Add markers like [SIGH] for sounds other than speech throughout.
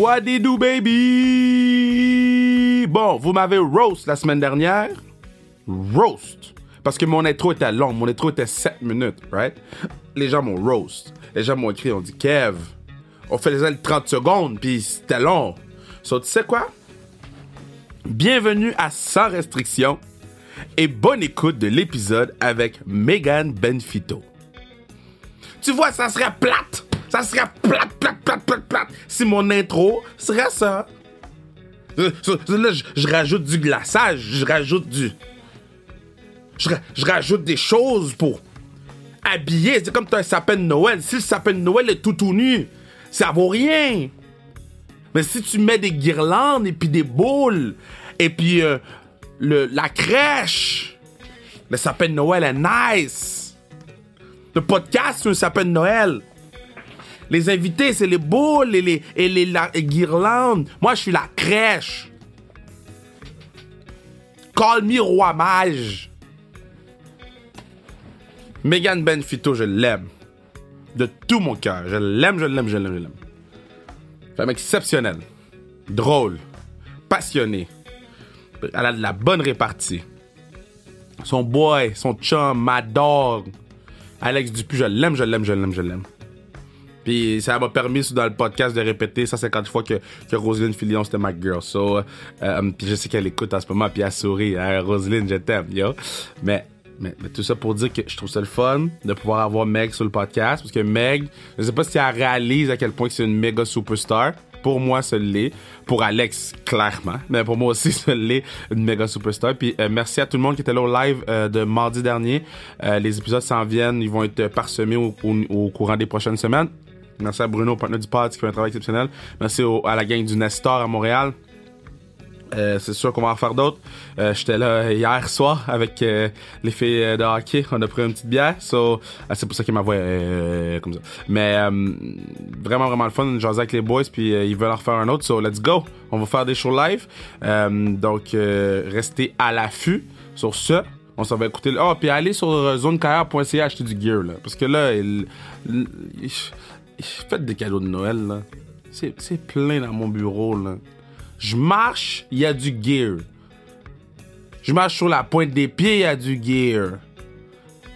What did do, baby? Bon, vous m'avez roast la semaine dernière. Roast. Parce que mon intro était long. Mon intro était 7 minutes, right? Les gens m'ont roast. Les gens m'ont écrit, on dit, Kev, on fait les 30 secondes, puis c'était long. So, tu sais quoi? Bienvenue à Sans Restriction et bonne écoute de l'épisode avec Megan Benfito. Tu vois, ça serait plate. Ça serait plate, plate, plate, plate, plate. Si mon intro serait ça. Euh, Là, je, rajoute du glaçage, je rajoute du. Je, ra- je rajoute des choses pour habiller. C'est comme t'as un sapin de Noël. Si le sapin de Noël est tout tout nu, ça vaut rien. Mais si tu mets des guirlandes et puis des boules et puis euh, le, la crèche, le sapin de Noël est nice. Le podcast, c'est un sapin de Noël. Les invités, c'est les boules et les, et les, la- les guirlandes. Moi, je suis la crèche. Call me roi mage. Megan Benfito, je l'aime. De tout mon cœur. Je l'aime, je l'aime, je l'aime, je l'aime. Femme exceptionnelle. Drôle. Passionnée. Elle a de la bonne répartie. Son boy, son chum, ma dog. Alex Dupuis, je l'aime, je l'aime, je l'aime, je l'aime. Puis ça m'a permis dans le podcast de répéter 150 fois que, que Roselyne Filion c'était ma girl. So, euh, euh, puis je sais qu'elle écoute en ce moment, puis elle sourit. Hein, Roselyne, je t'aime, yo. Mais, mais, mais tout ça pour dire que je trouve ça le fun de pouvoir avoir Meg sur le podcast. Parce que Meg, je sais pas si elle réalise à quel point c'est une méga superstar. Pour moi, ça l'est. Pour Alex, clairement. Mais pour moi aussi, [LAUGHS] ça l'est. Une méga superstar. Puis euh, merci à tout le monde qui était là au live euh, de mardi dernier. Euh, les épisodes s'en viennent. Ils vont être parsemés au, au- au courant des prochaines semaines. Merci à Bruno, partenaire du pod, qui fait un travail exceptionnel. Merci à la gang du Nestor à Montréal. Euh, c'est sûr qu'on va en faire d'autres. Euh, J'étais là hier soir avec euh, les filles euh, de hockey. On a pris une petite bière. So, ah, c'est pour ça qu'ils m'envoient euh, comme ça. Mais euh, vraiment, vraiment le fun. Jaser avec les boys. Puis euh, ils veulent en refaire un autre. So, let's go. On va faire des shows live. Euh, donc, euh, restez à l'affût sur ce. On s'en va écouter. Oh, puis allez sur euh, zonekr.ca acheter du gear. Là, parce que là, il- faites des cadeaux de Noël. là. C'est plein dans mon bureau. là. Je marche, il y a du gear. Je marche sur la pointe des pieds, il y a du gear.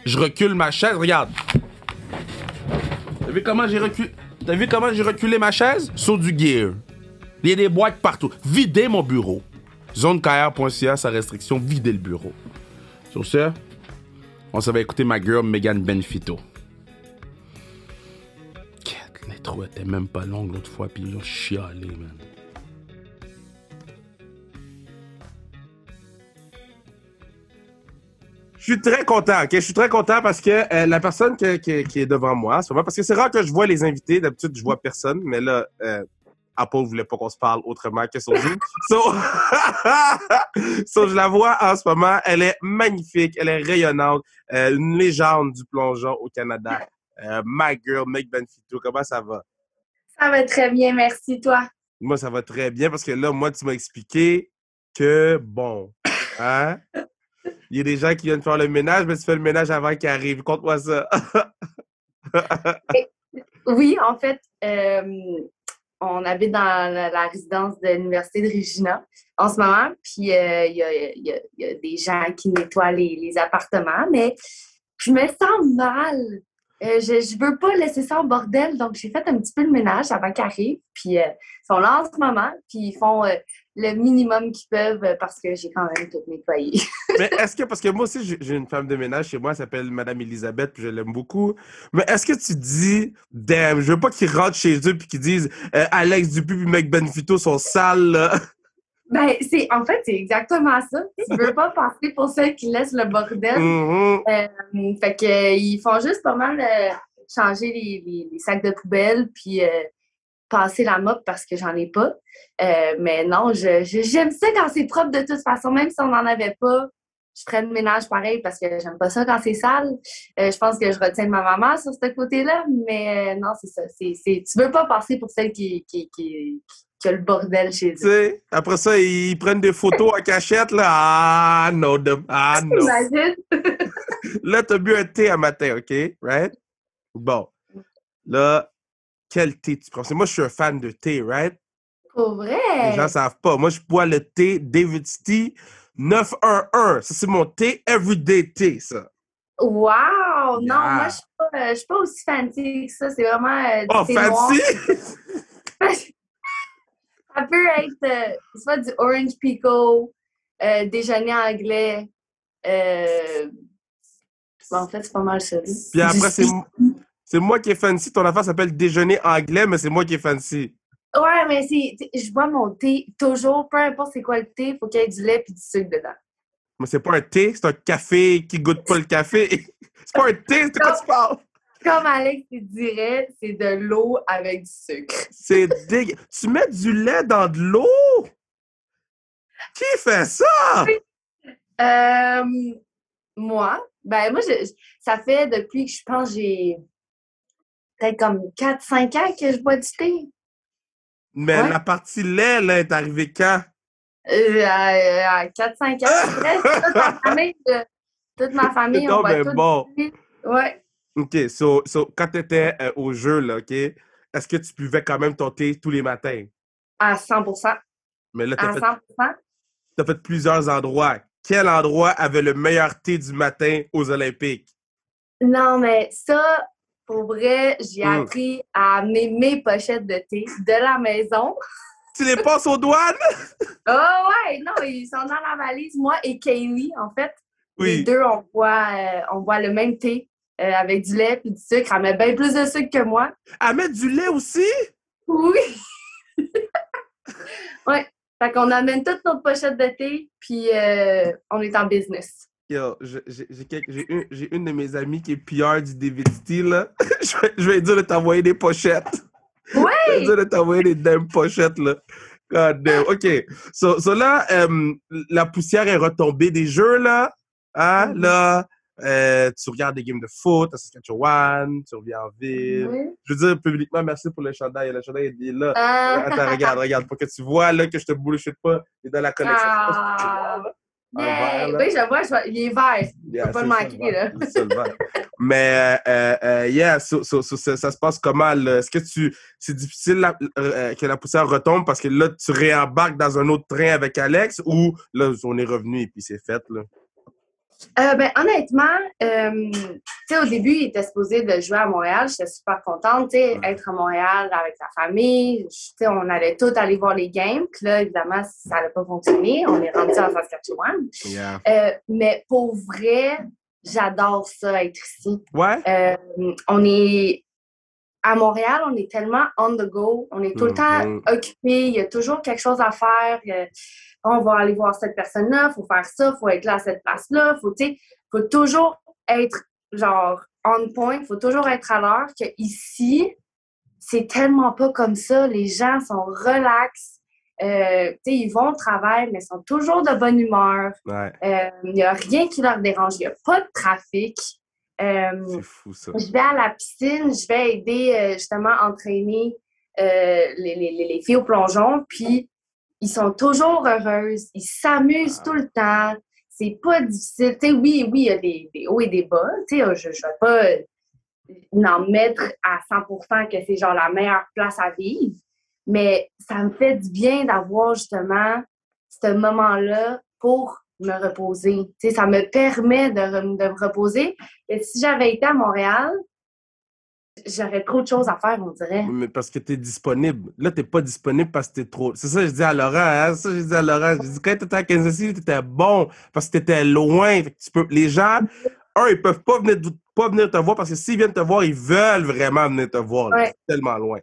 Je recule ma chaise, regarde. T'as vu comment j'ai reculé T'as vu comment j'ai reculé ma chaise? Sur du gear. Il y a des boîtes partout. Videz mon bureau. Zonekr.ca, sa restriction, videz le bureau. Sur ce, on s'en va écouter ma girl Megan Benfito. L'intro était même pas longue l'autre fois, puis ils ont chialé, man. Je suis très content, ok? Je suis très content parce que euh, la personne que- que- qui est devant moi, c'est parce que c'est rare que je vois les invités. D'habitude, je vois personne, mais là, euh, Apple voulait pas qu'on se parle autrement que sur Zoom. [LAUGHS] So, [LAUGHS] so, je la vois en ce moment. Elle est magnifique, elle est rayonnante, euh, une légende du plongeon au Canada. Euh, my girl, Meg Benfito, comment ça va? Ça va très bien, merci toi. Moi, ça va très bien parce que là, moi, tu m'as expliqué que, bon, hein? Il y a des gens qui viennent faire le ménage, mais tu fais le ménage avant qu'ils arrivent. Conte-moi ça. [LAUGHS] Oui, en fait, euh, on habite dans la, la résidence de l'Université de Regina en ce moment, puis euh, y, y il y a des gens qui nettoient les, les appartements, mais je me sens mal. Euh, je veux pas laisser ça en bordel, donc j'ai fait un petit peu de ménage avant qu'ils arrivent, puis euh, ils sont là en ce moment, puis ils font euh, le minimum qu'ils peuvent parce que j'ai quand même tout nettoyé. [LAUGHS] mais est-ce que, parce que moi aussi, j'ai une femme de ménage chez moi, elle s'appelle Madame Elisabeth, puis je l'aime beaucoup. Mais est-ce que tu dis, damn, je veux pas qu'ils rentrent chez eux puis qu'ils disent, Alex Dupuis puis Meg Benfito sont sales. Ben, c'est, en fait, c'est exactement ça. Tu veux pas [LAUGHS] passer pour celle qui laisse le bordel. Mhm. Euh, fait que, euh, ils font juste pas mal euh, changer les, les- les sacs de poubelle puis euh, passer la mop parce que j'en ai pas. Mais non, je, je- j'aime ça quand c'est propre de toute façon, même si on n'en avait pas. Je ferais le ménage pareil parce que j'aime pas ça quand c'est sale. Je pense que je retiens de ma maman sur ce côté-là, mais non, c'est ça. C'est, c'est, tu veux pas passer pour celle qui, qui, qui, qui le bordel chez eux. après ça, ils prennent des photos en cachette, là. Ah, non, de- ah, non. [LAUGHS] Là, t'as bu un thé à matin, OK? Right? Bon. Là, quel thé tu prends? Moi, je suis un fan de thé, right? Pour vrai? Les gens savent pas. Moi, je bois le thé David Tea 911. Ça, c'est mon thé everyday thé, ça. Wow! Non, moi, je suis pas, je suis pas aussi fancy que ça. C'est vraiment euh, Oh, fancy! [LAUGHS] Ça peut être euh, soit du orange pico, euh, déjeuner anglais. Euh... bon, en fait, c'est pas mal ça. Puis après, c'est c'est moi qui est fancy. Ton affaire s'appelle déjeuner anglais, mais c'est moi qui est fancy. Ouais, mais c'est, je bois mon thé toujours, peu importe c'est quoi le thé, il faut qu'il y ait du lait et du sucre dedans. Mais c'est pas un thé, c'est un café qui goûte pas le café. [LAUGHS] c'est pas un thé, c'est quoi tu parles? Comme Alex dirait, c'est de l'eau avec du sucre. C'est dégueu. Tu mets du lait dans de l'eau? Qui fait ça? Euh, moi, ben moi, je- ça fait depuis que je pense que j'ai peut-être comme 4-5 ans que je bois du thé. Mais Ouais. la partie lait, là, est arrivée quand? Euh, à, à 4-5 ans, [LAUGHS] toute ma famille, euh, toute ma famille, on donc boit ben tout bon. du thé. Ouais. OK, so, so quand tu étais au jeu, là, OK, est-ce que tu buvais quand même ton thé tous les matins? À 100% Mais là, tu À as, 100 fait plusieurs endroits. Quel endroit avait le meilleur thé du matin aux Olympiques? Non, mais ça, pour vrai, j'ai Mm. appris à amener mes pochettes de thé de la maison. Tu les passes aux douanes? Oh [LAUGHS] ouais, non, ils sont dans la valise, moi et Kaylee, en fait. Les Oui. deux, on boit, euh, on boit le même thé euh, avec du lait et du sucre. Elle met bien plus de sucre que moi. À mettre du lait aussi? Oui! [LAUGHS] ouais. Fait qu'on amène toutes nos pochettes de thé, puis euh, on est en business. Yo, j'ai une, de mes amies qui est PR du David Steele, là. [LAUGHS] je, vais, je vais lui dire de t'envoyer des pochettes. Je vais dire de t'envoyer des damn pochettes, là. God damn. OK. So, so là, euh, la poussière est retombée des jeux, là. Hein? Là, euh, tu regardes des games de foot à Saskatchewan, tu reviens en ville. Oui. Je veux dire publiquement merci pour le chandail. Le chandail il est là. Ah. Attends, regarde, regarde, pour que tu vois là, que je te bullshit pas. Il est dans la connexion. Ah. [LAUGHS] Yeah. verre, là. Oui, je vois, je vois, il est vert. Yeah, pas le manquer, là. vert. [LAUGHS] Mais, euh, euh, yeah, so- so- so- ça, ça se passe comment? Est-ce que tu c'est difficile la- euh, que la poussière retombe parce que là, tu réembarques dans un autre train avec Alex ou là, on est revenu et puis c'est fait, là? Euh, ben, honnêtement, euh, au début, il était supposé de jouer à Montréal. J'étais super contente, Ouais. être à Montréal avec la famille. On allait tous aller voir les games. Là, évidemment, ça n'a pas fonctionné. On est rendu en Saskatchewan. Yeah. Euh, mais pour vrai, j'adore ça, être ici. Ouais? On est à Montréal, on est tellement on the go, on est tout le temps Mhm. occupé, il y a toujours quelque chose à faire. euh, on va aller voir cette personne-là, il faut faire ça, il faut être là à cette place-là, faut, faut toujours être genre on point, il faut toujours être à l'heure que ici, c'est tellement pas comme ça. Les gens sont relax. euh, ils vont au travail, mais sont toujours de bonne humeur. Ouais. Euh, Il n'y a rien qui leur dérange. Il n'y a pas de trafic. Euh, C'est fou, ça. je vais à la piscine, je vais aider euh, justement à entraîner euh, les, les- les- les filles au plongeon, puis ils sont toujours heureuses, ils s'amusent Ah. tout le temps. C'est pas difficile. Oui, oui, il y a des, des hauts et des bas. Je ne vais pas euh, en mettre à 100% que c'est genre la meilleure place à vivre, mais ça me fait du bien d'avoir justement ce moment-là pour me reposer. Ça me permet de, re- de me reposer. Et si j'avais été à Montréal, j'aurais trop de choses à faire, on dirait. Mais parce que tu es disponible. Là, tu pas disponible parce que tu es trop. C'est ça que je dis à Laurent. Hein? C'est ça que je dis à Laurent. Je dis quand tu étais à Kansas City, tu étais bon parce que tu étais loin. Fait que tu peux... Les gens, un, ils peuvent pas venir, pas venir te voir parce que s'ils viennent te voir, ils veulent vraiment venir te voir. Ouais. C'est tellement loin.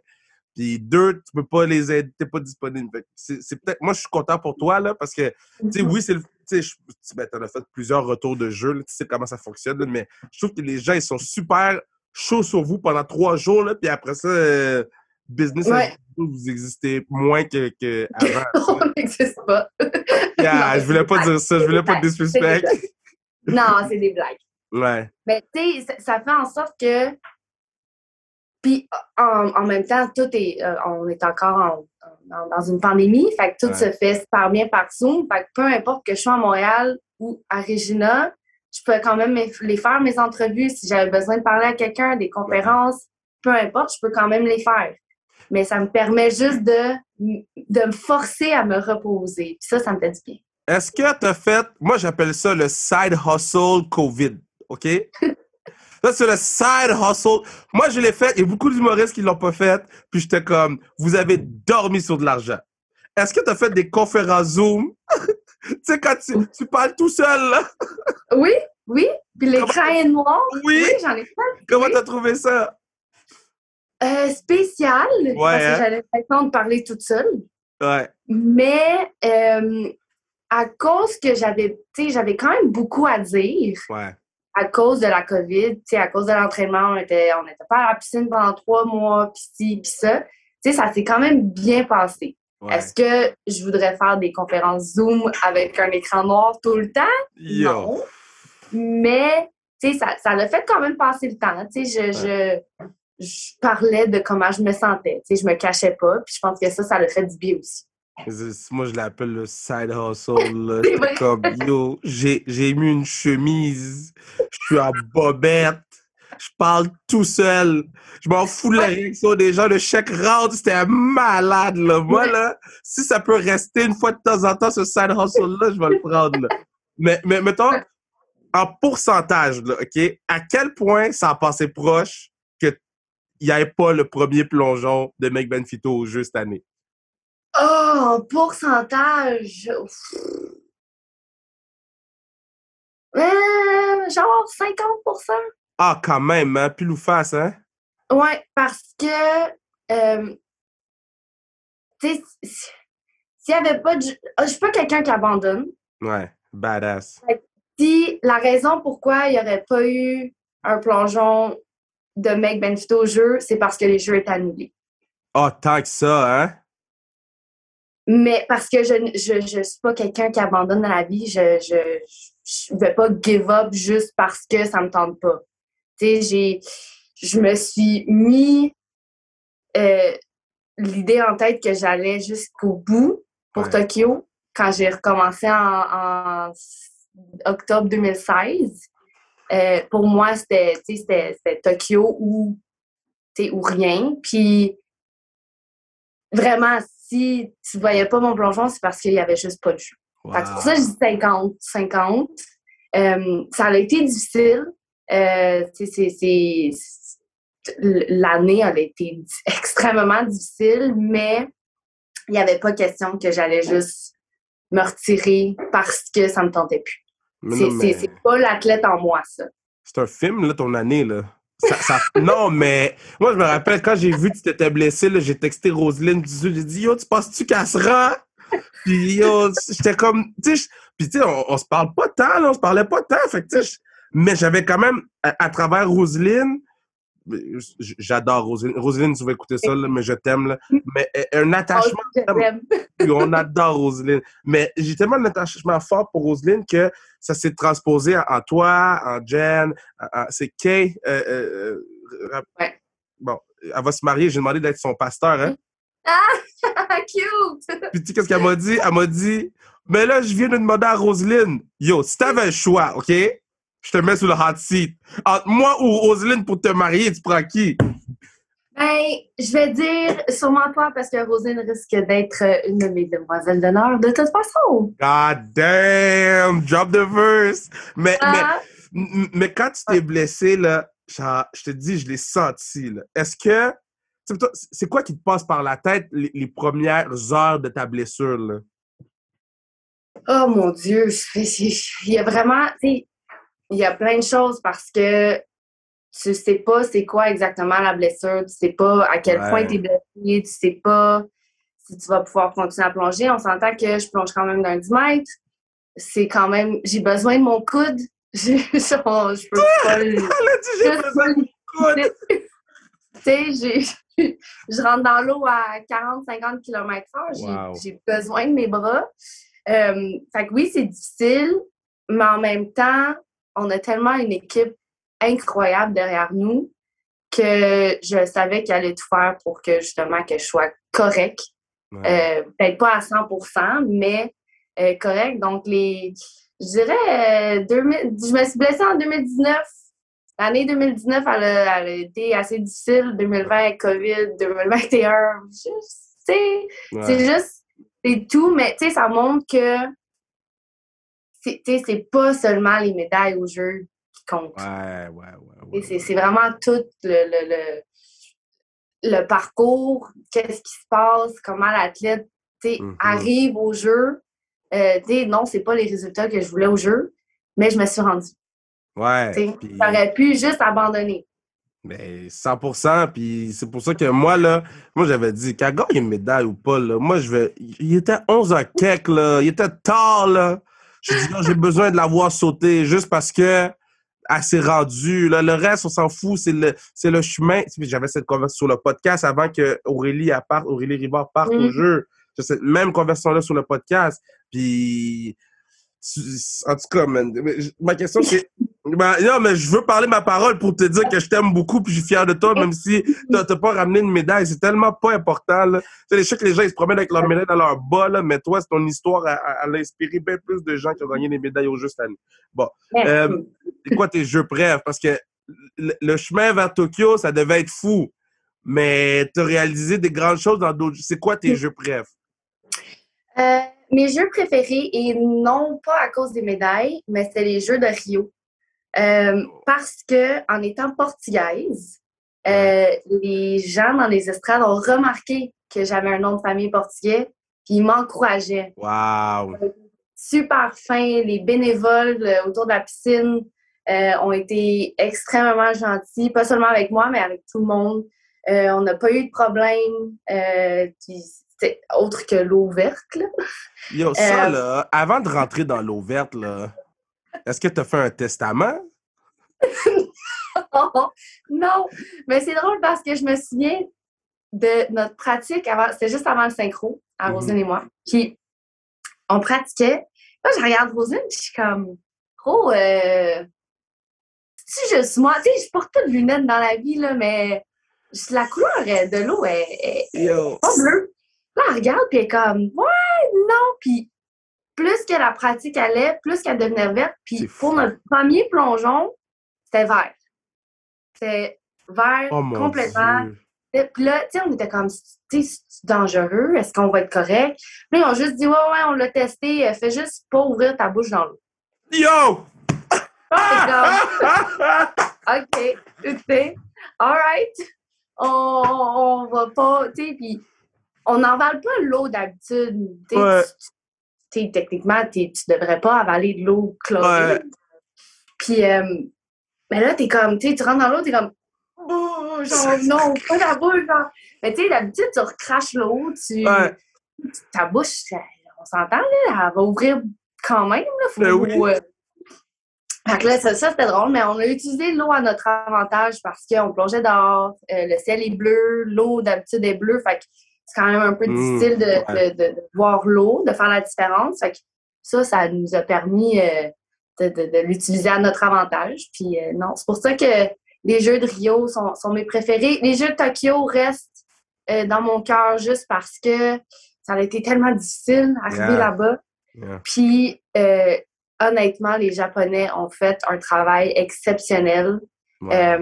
Puis deux, tu peux pas les aider, t'es pas disponible. C'est c'est peut-être. Moi, je suis content pour toi, là, parce que, tu sais, oui, c'est le. Tu sais, ben, t'en as fait plusieurs retours de jeu, là, tu sais comment ça fonctionne, là, mais je trouve que les gens, ils sont super chauds sur vous pendant trois jours, là, puis après ça, euh, business, Ouais. vous existez moins que, que avant. [LAUGHS] on n'existe pas. [LAUGHS] Yeah, Non, je voulais pas dire ça, je voulais pas te disrespect. Non, c'est des blagues. [LAUGHS] Ouais. Mais tu sais, ça, ça fait en sorte que. Puis en, en même temps, tout est. euh, on est encore en- en- dans une pandémie, fait que tout Ouais. se fait super bien par Zoom. Fait que peu importe que je sois à Montréal ou à Regina, je peux quand même les faire, mes entrevues. Si j'avais besoin de parler à quelqu'un, des conférences, peu importe, je peux quand même les faire. mais ça me permet juste de, de me forcer à me reposer. Puis ça, ça me fait du bien. Est-ce que tu as fait, moi j'appelle ça le side hustle COVID, OK? [LAUGHS] ça, c'est le side hustle. Moi, je l'ai fait, a beaucoup d'humoristes qui l'ont pas fait, puis j'étais comme, vous avez dormi sur de l'argent. Est-ce que tu as fait des conférences Zoom? [LAUGHS] tu sais, quand tu, tu, parles tout seul, là? oui, oui. Puis l'écran est noir. Oui, oui j'en ai fait. Comment tu as trouvé ça? Euh, spécial, Ouais, parce hein? que j'avais l'impression de parler toute seule. Ouais. Mais euh, à cause que j'avais, tu sais, j'avais quand même beaucoup à dire Ouais. À cause de la COVID, à cause de l'entraînement, on était, on n'était pas à la piscine pendant trois mois, puis ci, puis ça. Ça s'est quand même bien passé. ouais. Est-ce que je voudrais faire des conférences Zoom avec un écran noir tout le temps? Yo. Non. Mais, ça, ça l'a fait quand même passer le temps. Tu sais, je, je, je parlais de comment je me sentais. Je me cachais pas. Puis je pense que ça, ça l'a fait du bien aussi. Moi, je l'appelle le side hustle. là. Comme, [LAUGHS] yo, j'ai mis une chemise, je suis en bobette, je parle tout seul, je m'en fous de la réaction des gens, le chèque rentre, c'était malade, là. Moi, là, si ça peut rester une fois de temps en temps, ce side hustle-là, je vais le prendre, là. Mais, mais mettons, en pourcentage, là, OK, à quel point ça a passé proche qu'il n'y avait pas le premier plongeon de Meg Benfito au jeu cette année? Oh, en pourcentage. Euh, genre 50% Ah, quand même, hein? Pile ou face, hein? Ouais, parce que, euh, tu sais, si- s'il n'y avait pas de. Je suis pas quelqu'un qui abandonne. Ouais, badass. Si la raison pourquoi il n'y aurait pas eu un plongeon de Meg Benfito au jeu, c'est parce que les jeux étaient annulés. Ah, tant que ça, hein? Mais parce que je ne je, je suis pas quelqu'un qui abandonne dans la vie, je je, je vais pas give up juste parce que ça me tente pas. Tu sais, j'ai je me suis mis euh, l'idée en tête que j'allais jusqu'au bout pour Ouais. Tokyo quand j'ai recommencé en, en octobre 2016. Euh, pour moi, c'était tu sais, c'était c'était Tokyo ou, tu sais, ou rien. Puis vraiment, si tu voyais pas mon plongeon, c'est parce qu'il y avait juste pas de que c'est pour ça que je dis 50, 50. Euh, ça a été difficile. Euh, L'année a été extrêmement difficile, mais il n'y avait pas question que j'allais juste me retirer parce que ça me tentait plus. Mais c'est pas l'athlète en moi, ça. c'est un film, là, ton année, là. Non, mais moi, je me rappelle quand j'ai vu que tu t'étais blessé, j'ai texté Roselyne j'ai dit Yo, tu penses-tu qu'elle se rend? Puis yo, j'étais comme, puis tu sais, on, se parle pas tant, là, on se parlait pas tant, fait mais j'avais quand même, à, à travers Roselyne, j'adore Roselyne, Roselyne, tu vas écouter ça, là, mais je t'aime, là, mais un Oh, attachement [LAUGHS] puis on adore Roselyne. Mais j'ai tellement d'attachement fort pour Roselyne que ça s'est transposé en, toi, en Jen, en- en- c'est Kay. euh, euh, Ouais. Bon, elle va se marier, j'ai demandé d'être son pasteur. Hein? [LAUGHS] Cute! Puis tu sais, qu'est-ce qu'elle m'a dit? Elle m'a dit, mais là, je viens de demander à Roselyne, yo, si t'avais le choix, OK? Je te mets sous le hot seat. Entre moi ou Roselyne pour te marier, tu prends qui? Ben, je vais dire sûrement toi parce que Rosine risque d'être euh, une de mes demoiselles d'honneur de toute façon. God damn! Drop the verse! Mais, Ah, Mais quand tu t'es blessé, là, genre, je te dis, je l'ai senti. là. Est-ce que. C'est quoi qui te passe par la tête les, les premières heures de ta blessure? Là? Oh mon Dieu, il y a vraiment, tu sais, il y a plein de choses parce que tu sais pas c'est quoi exactement la blessure, tu sais pas à quel Ouais. point tu es blessé, tu sais pas si tu vas pouvoir continuer à plonger. On s'entend que je plonge quand même d'un 10 mètres. C'est quand même, j'ai besoin de mon coude. [LAUGHS] Je, je peux pas [LAUGHS] j'ai Juste besoin de coude. [LAUGHS] tu sais, j'ai- je rentre dans l'eau à 40-50 km/h. J'ai Wow. j'ai besoin de mes bras. Euh, fait que oui, c'est difficile, mais en même temps, on a tellement une équipe incroyable derrière nous que je savais qu'elle allait tout faire pour que justement que je sois correct. Ouais. Euh, Peut-être pas à 100% mais euh, correct. Donc, les, je dirais, euh, 2000 je me suis blessée en 2019. l'année 2019, elle a, elle a été assez difficile. 2020, COVID, 2021. juste, tu sais, Ouais. c'est juste, c'est tout, mais tu sais, ça montre que c'est pas seulement les médailles au jeu qui comptent. Ouais, ouais, ouais. Et ouais, C'est vraiment tout le, le, le, le parcours, qu'est-ce qui se passe, comment l'athlète Mhm. arrive au jeu. Euh, non, c'est pas les résultats que je voulais au jeu, mais je me suis rendue. Ouais. puis- J'aurais pu juste abandonner. Mais 100%, puis c'est pour ça que moi, là, moi, j'avais dit qu'elle gagne une médaille ou pas, là, moi, je vais... Il était 11 h quelques, là, il était tard, là. J'ai dit, non, j'ai besoin de la voir sauter, juste parce que elle s'est rendue, là. Le reste, on s'en fout, c'est le, c'est le chemin. J'avais cette conversation sur le podcast avant que Aurélie, parte, Aurélie Rivard parte au Mhm. jeu. J'ai cette même conversation-là sur le podcast, puis... En tout cas, man, ma question, c'est... Ben, non, mais je veux parler ma parole pour te dire que je t'aime beaucoup puis je suis fier de toi, même si t'as pas ramené une médaille. C'est tellement pas important, là. Tu sais, les- je sais que les gens, ils se promènent avec leur médaille dans leur bas, là, mais toi, c'est ton histoire à, à, à l'inspirer bien plus de gens qui ont gagné des médailles au jeu cette année. Merci. Euh, C'est quoi tes jeux préfs? Parce que le, le chemin vers Tokyo, ça devait être fou. Mais t'as réalisé des grandes choses dans d'autres... C'est quoi tes [LAUGHS] jeux préfs? Euh, mes jeux préférés, et non pas à cause des médailles, mais c'était les jeux de Rio. Euh, parce que en étant portugaise, euh, les gens dans les estrades ont remarqué que j'avais un nom de famille portugais, puis ils m'encourageaient. Wow! Super fin, les bénévoles euh, autour de la piscine euh, ont été extrêmement gentils, pas seulement avec moi, mais avec tout le monde. Euh, on n'a pas eu de problème, euh, puis autre que l'eau verte. Là. Yo, ça, Euh, là, avant de rentrer dans l'eau verte, là, est-ce que t'as fait un testament? [LAUGHS] non, mais c'est drôle parce que je me souviens de notre pratique avant, c'était juste avant le synchro, à Mhm. Rosine et moi. Puis on pratiquait. Là, je regarde Rosine, puis je suis comme, oh, euh, si je suis moi, tu sais, je porte pas de lunettes dans la vie, là, mais la couleur euh, de l'eau est, est- pas bleue. Là, elle regarde, puis elle est comme, ouais, non. Puis plus que la pratique allait, plus qu'elle devenait verte. Puis pour notre premier plongeon, c'était vert. C'était vert Oh complètement. Puis là, tu sais, on était comme, tu sais, c'est dangereux, est-ce qu'on va être correct? Puis là, ils ont juste dit, ouais, ouais, on l'a testé, fais juste pas ouvrir ta bouche dans l'eau. Yo! Comme, [LAUGHS] OK, sais, all right, on, on va pas, tu sais, puis on n'envale pas l'eau d'habitude. Ouais. tu- techniquement, tu devrais pas avaler de l'eau chlorée. Ouais. Puis, euh, mais là, t'es comme, tu rentres dans l'eau, t'es comme, oh, genre, [LAUGHS] non, pas la bouche, genre. Mais tu sais, d'habitude, tu recraches l'eau, tu, Ouais. ta bouche, on s'entend, là, elle va ouvrir quand même, là, faut, Ben oui. euh, fait que là, ça, ça, c'était drôle, mais on a utilisé l'eau à notre avantage parce qu'on plongeait dehors, euh, le ciel est bleu, l'eau d'habitude est bleue, fait que c'est quand même un peu Mm, difficile de, ouais. de- de- de voir l'eau, de faire la différence. Fait que ça, ça nous a permis euh, de, l'utiliser à notre avantage. Puis euh, non, c'est pour ça que les Jeux de Rio sont, sont mes préférés. Les Jeux de Tokyo restent euh, dans mon cœur juste parce que ça a été tellement difficile d'arriver Yeah. là-bas. Yeah. Puis, honnêtement, les Japonais ont fait un travail exceptionnel. Ouais.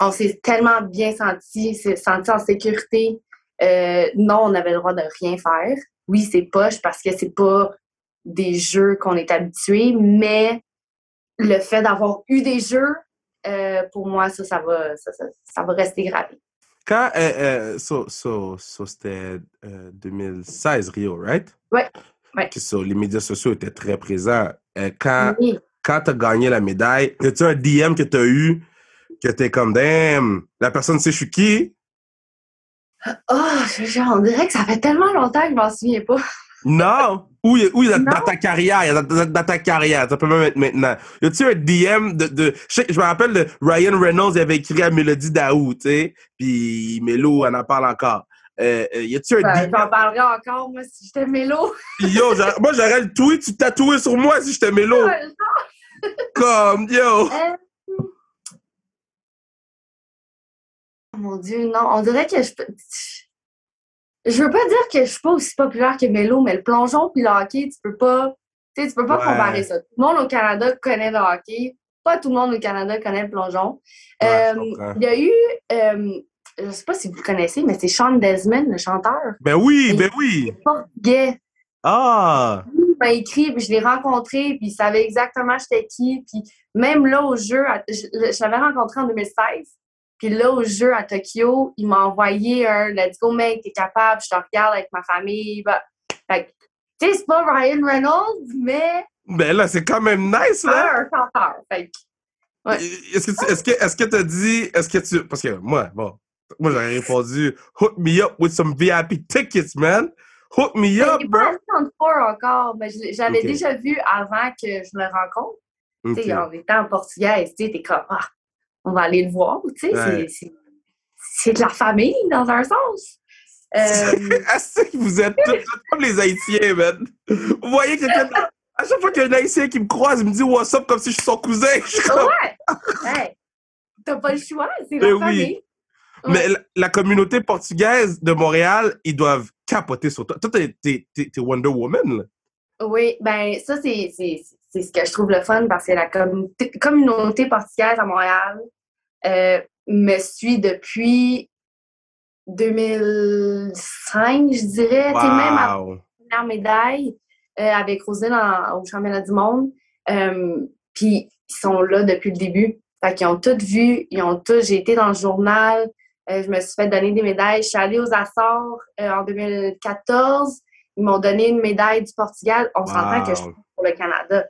On s'est tellement bien senti, s'est senti en sécurité. Euh, non, on avait le droit de rien faire. Oui, c'est poche parce que c'est pas des jeux qu'on est habitué, mais le fait d'avoir eu des jeux, euh, pour moi, ça, ça va, ça, ça- ça va rester gravé. Quand, euh, euh, so, so, so c'était euh, 2016 Rio, right? Ouais, ouais. So, les médias sociaux étaient très présents. Quand Oui. quand tu as gagné la médaille, as-tu un DM que tu as eu que tu es comme, damn, la personne sait je suis qui? Oh, on dirait que ça fait tellement longtemps que je m'en souviens pas. Non! Y a- dans, Non. ta carrière, dans, dans- dans ta carrière, ça peut même être maintenant. Y a-tu un DM de. de je, me rappelle de Ryan Reynolds, il avait écrit à Mélodie Daou, tu sais, puis Mélo, on en parle encore. Euh, euh, y a-tu un Ben, DM? J'en parlerai encore, moi, si j'étais mélo. Yo, moi, j'aurais le tweet, tu tatoué sur moi si j'étais Mélo. [LAUGHS] Comme, yo! Euh, Oh mon Dieu, non. On dirait que je peux. Je veux pas dire que je suis pas aussi populaire que Mélo, mais le plongeon puis le hockey, tu peux pas. Tu sais, tu peux pas Ouais. comparer ça. Tout le monde au Canada connaît le hockey. pas tout le monde au Canada connaît le plongeon. Ouais, Euh, il y a eu, euh, je sais pas si vous le connaissez, mais c'est Sean Desmond, le chanteur. Ben oui, ben oui. Portugais. Ah! Il m'a écrit, puis je l'ai rencontré, puis il savait exactement j'étais qui. Puis même là au jeu, je l'avais rencontré en 2016. Puis là au jeu à Tokyo, il m'a envoyé un Let's go mec, t'es capable, je te regarde avec ma famille. Bah, fait que, tu sais, c'est pas Ryan Reynolds, mais Ben là, c'est quand même nice, là. un chanteur. Fait que, Ouais. Est-ce que tu est-ce que est-ce que t'as dit est-ce que tu parce que moi bon moi j'aurais répondu hook me up with some VIP tickets man hook me je up bro pas vu encore encore, mais je j'avais déjà vu avant que je le rencontre. Tu Ok. sais, en étant en portugais, tu sais, t'es comme, ah, on va aller le voir, tu sais, Ouais. c'est- de la famille, dans un sens. Euh, [LAUGHS] Est-ce que vous êtes tous comme les Haïtiens, man? Vous voyez quelqu'un. À chaque fois qu'il y a un Haïtien qui me croise, il me dit What's up comme si je suis son cousin. Je suis ouais! Hey, T'as pas le choix, c'est Ben la oui. famille. Mais la, la communauté portugaise de Montréal, ils doivent capoter sur toi. Toi, t'es Wonder Woman, là. Oui, ben ça, c'est c'est- ce que je trouve le fun parce que la communauté, communauté portugaise à Montréal euh, me suit depuis 2005, je dirais. Sais, même Wow. première médaille euh, avec Rosine en- au championnat du monde. Euh, Puis ils sont là depuis le début. Fait qu'ils ont tout vu, ils ont tout. J'ai été dans le journal, je me suis fait donner des médailles. Je suis allée aux Açores en 2014. Ils m'ont donné une médaille du Portugal. On s'entend que je Wow. suis pour le Canada.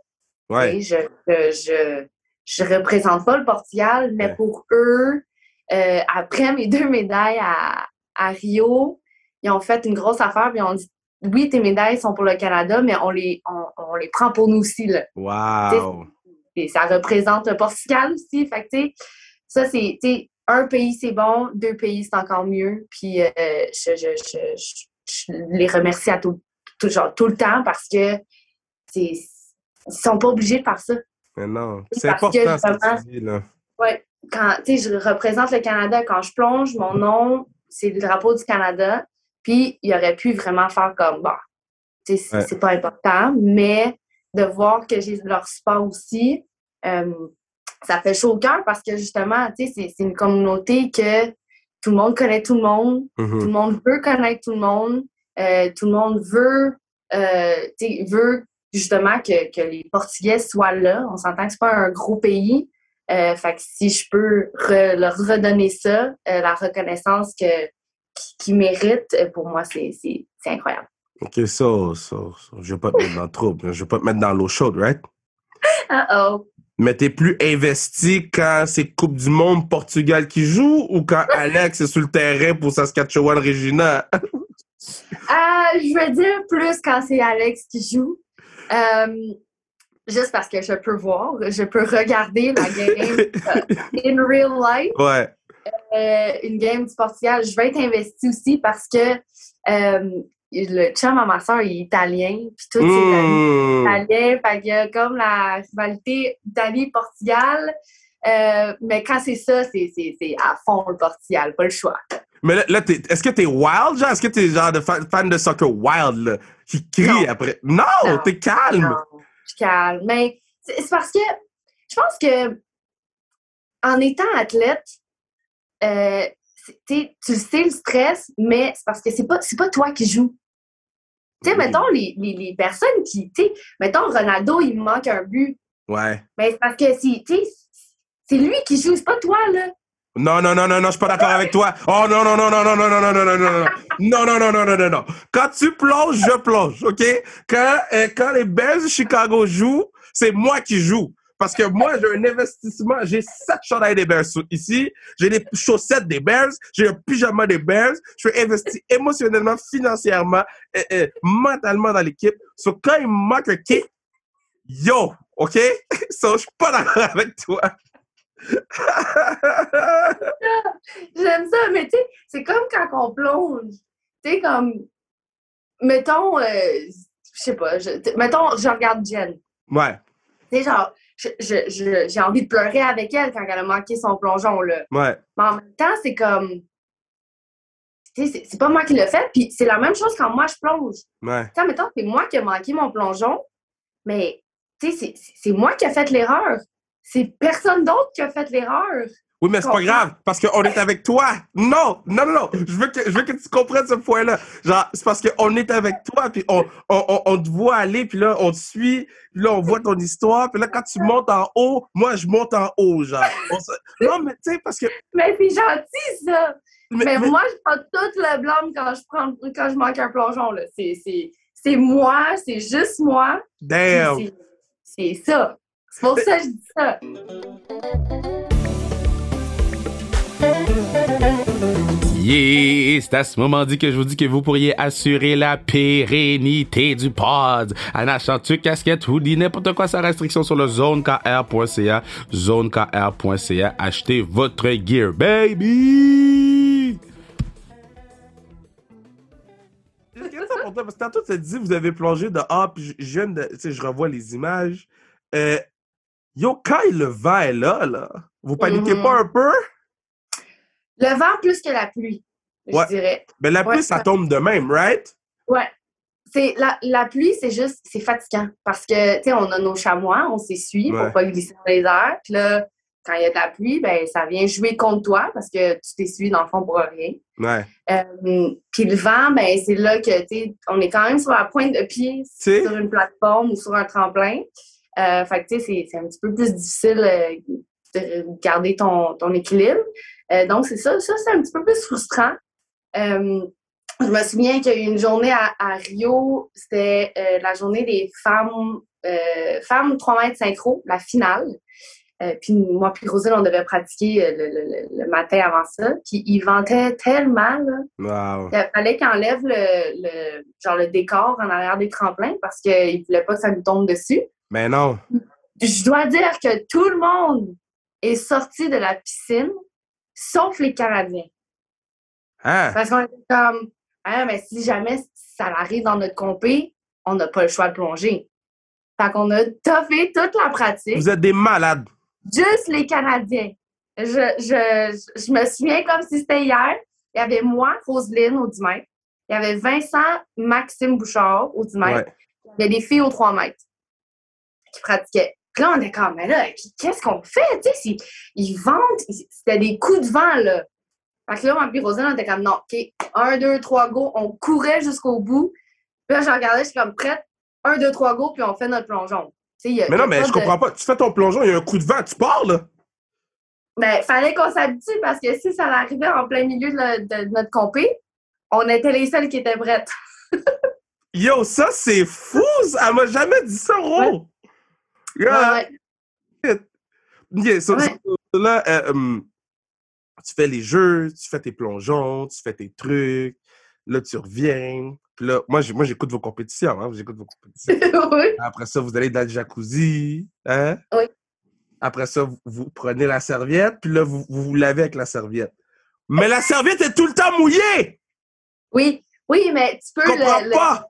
Ouais. Je, je, je, représente pas le Portugal, mais Ouais. pour eux, euh, après mes [LAUGHS] deux médailles à, à Rio, ils ont fait une grosse affaire, puis ils ont dit oui, tes médailles sont pour le Canada, mais on les, on, on les prend pour nous aussi. Là. Wow. Et ça représente le Portugal aussi. Fait que, ça, c'est, un pays, c'est bon, deux pays, c'est encore mieux. Puis, euh, je, je, je, je- je les remercie à tout, tout, genre, tout le temps parce que c'est, ils sont pas obligés de faire ça. Mais non. C'est important que ce que vraiment- tu dis, là. Ouais, quand, tu sais, je représente le Canada. Quand je plonge, mon nom, c'est le drapeau du Canada. Puis, il aurait pu vraiment faire comme, bon, tu sais, c'est Ouais. c'est pas important, mais de voir que j'ai leur support aussi, euh, ça fait chaud au cœur parce que justement, tu sais, c'est une communauté que tout le monde connaît tout le monde, tout Mhm. le monde veut connaître tout le monde, euh, tout le monde veut, euh, tu sais, veut justement que, que les Portugais soient là. On s'entend que c'est pas un gros pays. Euh, fait que si je peux re- leur redonner ça, euh, la reconnaissance que, qu'ils méritent, euh, pour moi, c'est incroyable. Ok, ça, ça, ça, je vais pas te mettre dans le trouble. Je vais pas te mettre dans l'eau chaude, right? [LAUGHS] Uh-oh. Mais t'es plus investi quand c'est Coupe du Monde Portugal qui joue ou quand [LAUGHS] Alex est sur le terrain pour Saskatchewan Regina? [LAUGHS] Euh, je veux dire plus quand c'est Alex qui joue. Euh, juste parce que je peux voir, je peux regarder la game [LAUGHS] in real life. Ouais. euh, une game du Portugal, je vais être investie aussi parce que euh, le chum à ma soeur il est italien, puis tout c'est Mmh. italien, fait y a comme la rivalité Italie-Portugal. Euh, mais quand c'est ça, c'est à fond le Portugal, pas le choix. Mais là, là est-ce que t'es wild, genre? Est-ce que t'es genre de fan, fan de soccer wild, là? Qui crie après? Non, Non. t'es calme. Non, je suis calme. Mais c'est parce que je pense que en étant athlète, euh, tu le sais le stress, mais c'est parce que c'est pas, pas toi qui joues. Tu sais, Oui. mettons les, les, les personnes qui, tu sais, mettons Ronaldo, il manque un but. Ouais. Mais c'est parce que c'est lui qui joue, c'est pas toi, là. Non, non, non, non, non, je suis pas d'accord avec toi. Oh non, non, non, non, non, non, non, non, non, non, non, non, non, non, non, non, non, non. Quand tu plonges, je plonge, OK? Quand, euh, quand les Bears de Chicago jouent, c'est moi qui joue. Parce que moi, j'ai un investissement. J'ai sept chandails des Bears ici. J'ai des chaussettes des Bears. J'ai un pyjama des Bears. Je suis investi émotionnellement, financièrement, et, mentalement dans l'équipe. So, quand il manque un kick, yo, OK? So, je suis pas d'accord avec toi. J'aime ça, mais tu sais, c'est comme quand on plonge. Tu sais, comme, mettons, euh, je sais pas, je- mettons, je regarde Jen. ouais, Tu sais, genre, j'ai envie de pleurer avec elle quand elle a manqué son plongeon, là. ouais. Mais en même temps, c'est comme. Tu sais, c'est- pas moi qui l'ai fait, puis c'est la même chose quand moi je plonge. Ouais. Tu sais, mettons, c'est moi qui ai manqué mon plongeon, mais tu sais, c'est moi qui ai fait l'erreur. C'est personne d'autre qui a fait l'erreur. Oui, mais c'est pas grave, parce qu'on est avec toi. Non, non, non, non. Je veux que, je veux que tu comprennes ce point-là. Genre, c'est parce qu'on est avec toi, puis on, on, on, on te voit aller, puis là, on te suit, puis là, on voit ton histoire, puis là, quand tu montes en haut, moi, je monte en haut, genre. Se- Non, mais tu sais, parce que... Mais c'est gentil, ça! mais- Mais, mais- moi, je prends tout le blâme quand je prends quand je manque un plongeon. là. C'est- moi, c'est juste moi. Damn! C'est ça. C'est pour ça que je dis ça. Yeah, c'est à ce moment dit que je vous dis que vous pourriez assurer la pérennité du pod en achetant tu casquette, hoodie, n'importe quoi sans restriction sur le zonekr.ca, zonekr.ca. Achetez votre gear, baby! Parce que tantôt, tu as dit, vous avez plongé de Ah, puis je- je je revois les images. Euh, yo, quand le vent est là, là, vous paniquez Mhm. pas un peu? Le vent plus que la pluie, je dirais. Mais la pluie, Ouais. ça tombe de même, right? Ouais. La, la pluie, c'est juste, c'est fatigant. Parce que, tu sais, on a nos chamois, on s'essuie Ouais. pour pas glisser dans les airs. Puis là, quand il y a de la pluie, ben, ça vient jouer contre toi parce que tu t'essuies dans le fond pour rien. Ouais. Euh, puis le vent, ben, c'est là que, tu sais, on est quand même sur la pointe de pied sur une plateforme ou sur un tremplin. Euh, fait que, tu sais, c'est- un petit peu plus difficile euh, de garder ton, ton équilibre. Euh, donc, c'est ça. Ça, c'est un petit peu plus frustrant. Je me souviens qu'il y a eu une journée à, à Rio, c'était la journée des femmes, femmes 3 mètres synchro, la finale. Euh, puis moi puis Rosine, on devait pratiquer le, le- le- le matin avant ça. Puis il ventait tellement, là. Wow. Il fallait qu'il enlève le, le- genre le décor en arrière des tremplins parce qu'il ne voulait pas que ça nous tombe dessus. Mais non. Je dois dire que tout le monde est sorti de la piscine, sauf les Canadiens. Hein? Parce qu'on était comme, ah, mais si jamais ça arrive dans notre compé, on n'a pas le choix de plonger. Fait qu'on a toffé toute la pratique, Vous êtes des malades. juste les Canadiens. Je, je, je me souviens comme si c'était hier. Il y avait moi, Roselyne, au 10 mètres. Il y avait Vincent, Maxime Bouchard, au 10 mètres. Ouais. Il y a des filles aux 3 mètres qui pratiquaient. Puis là, on était comme, mais là, qu'est-ce qu'on fait? Tu sais, ils vendent, c'était des coups de vent, là. Fait que là, moi, puis Rosine, on était comme, non, OK, un, deux, trois, go. On courait jusqu'au bout. Puis là, je regardais, je suis comme, prête, un, deux, trois, go, puis on fait notre plongeon. Tu sais, Mais non, mais je de- comprends pas. Tu fais ton plongeon, il y a un coup de vent, tu pars, là. Ben, fallait qu'on s'habitue parce que si ça arrivait en plein milieu de, le- de notre compé, on était les seuls qui étaient prêtes. [LAUGHS] Yo, ça, c'est fou! Elle m'a jamais dit ça, Ro! Ouais, Yeah. ouais. Yeah, so- Ouais. so- là, euh, tu fais les jeux, tu fais tes plongeons, tu fais tes trucs. Là, tu reviens. Puis là, moi, j'écoute vos compétitions. Hein, j'écoute vos compétitions. [LAUGHS] oui. Après ça, vous allez dans le jacuzzi. Hein? Oui. Après ça, vous, vous prenez la serviette, puis là, vous, vous vous lavez avec la serviette. Mais la serviette est tout le temps mouillée! Oui, oui, mais tu peux comprends le, le- pas!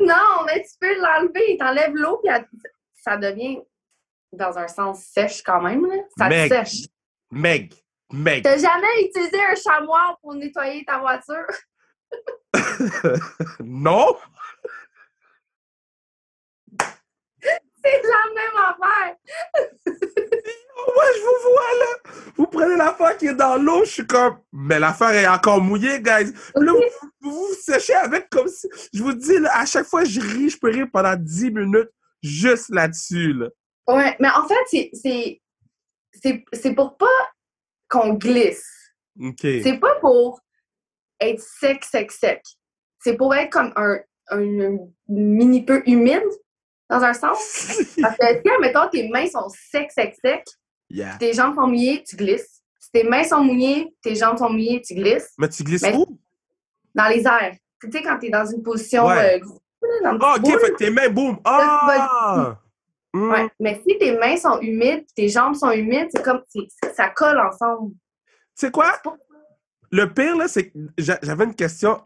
Non, mais tu peux l'enlever. T'enlèves l'eau, puis ça devient, dans un sens, sèche quand même. Là. Ça te Meg. sèche. Meg, Meg. T'as jamais utilisé un chamois pour nettoyer ta voiture? [LAUGHS] [LAUGHS] non? C'est la même affaire. [LAUGHS] Moi, je vous vois, là. Vous prenez l'affaire qui est dans l'eau, je suis comme, mais l'affaire est encore mouillée, guys. Là, vous, vous vous séchez avec comme si. Je vous dis, là, à chaque fois, je ris, je peux rire pendant 10 minutes juste là-dessus, là. Ouais, mais en fait, c'est- pour pas qu'on glisse. OK. C'est pas pour être sec, sec, sec. C'est pour être comme un, un mini peu humide, dans un sens. [LAUGHS] Parce que si, admettons, tes mains sont sec, sec, sec, yeah. tes jambes sont mouillées, tu glisses. Si tes mains sont mouillées, tes jambes sont mouillées, tu glisses. Mais tu glisses Mais- où? Dans les airs. Tu sais, quand t'es dans une position Ouais. euh, dans Ah, OK, boule. fait que tes mains, boum. Ah! Hmm. Ouais. Mais si tes mains sont humides, tes jambes sont humides, c'est comme ça colle ensemble. Tu sais quoi? Le pire, là, c'est que j'a- j'avais une question.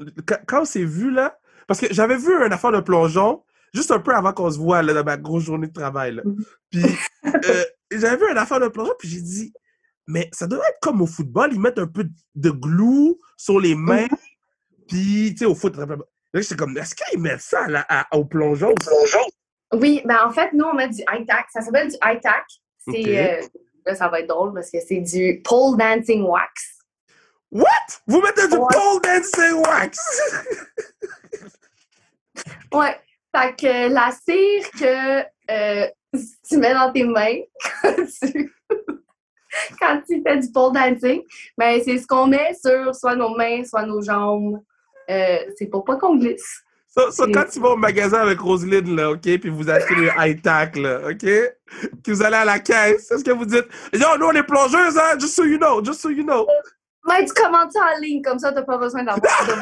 Quand, on s'est vu, là, parce que j'avais vu une affaire de plongeon juste un peu avant qu'on se voit, là, dans ma grosse journée de travail, là. Mhm. Puis, euh, j'avais vu une affaire de plongeon, puis j'ai dit, mais ça doit être comme au football, ils mettent un peu de glue sur les mains, puis, tu sais, au foot. Là, j'étais comme, est-ce qu'ils mettent ça là, à- au plongeon? Oui, ben en fait, nous, on met du high-tack. Ça s'appelle du high-tack. C'est, euh, là, ça va être drôle parce que c'est du pole dancing wax. What? Vous mettez du Ouais. pole dancing wax? [LAUGHS] Ouais. Fait que la cire que euh, [LAUGHS] tu mets dans tes mains quand tu, [LAUGHS] quand tu fais du pole dancing, ben, c'est ce qu'on met sur soit nos mains, soit nos jambes. Euh, c'est pour pas qu'on glisse. So, quand tu vas au magasin avec Roselyne, là, OK, puis vous achetez le high-tack, là, OK, que vous allez à la caisse, est-ce que vous dites « Yo, nous, on est plongeuses, hein? Just so you know, just so you know. Mais tu commandes ça en ligne, comme ça, t'as pas besoin d'avoir de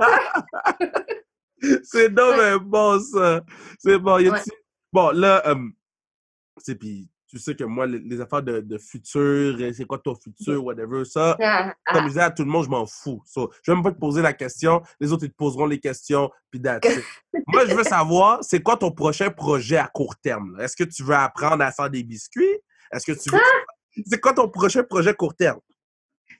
la. [LAUGHS] C'est non, mais bon, ça. C'est bon. Y a-t-il- Bon, là, euh, c'est puis tu sais que moi, les, les affaires de, de futur, euh, c'est quoi ton futur, whatever, ça, Ah, ah. comme je disais à tout le monde, je m'en fous. So, je vais même pas te poser la question, les autres, ils te poseront les questions, puis. [LAUGHS] Moi, je veux savoir, c'est quoi ton prochain projet à court terme? Est-ce que tu veux apprendre à faire des biscuits? Est-ce que tu veux... C'est quoi ton prochain projet court terme?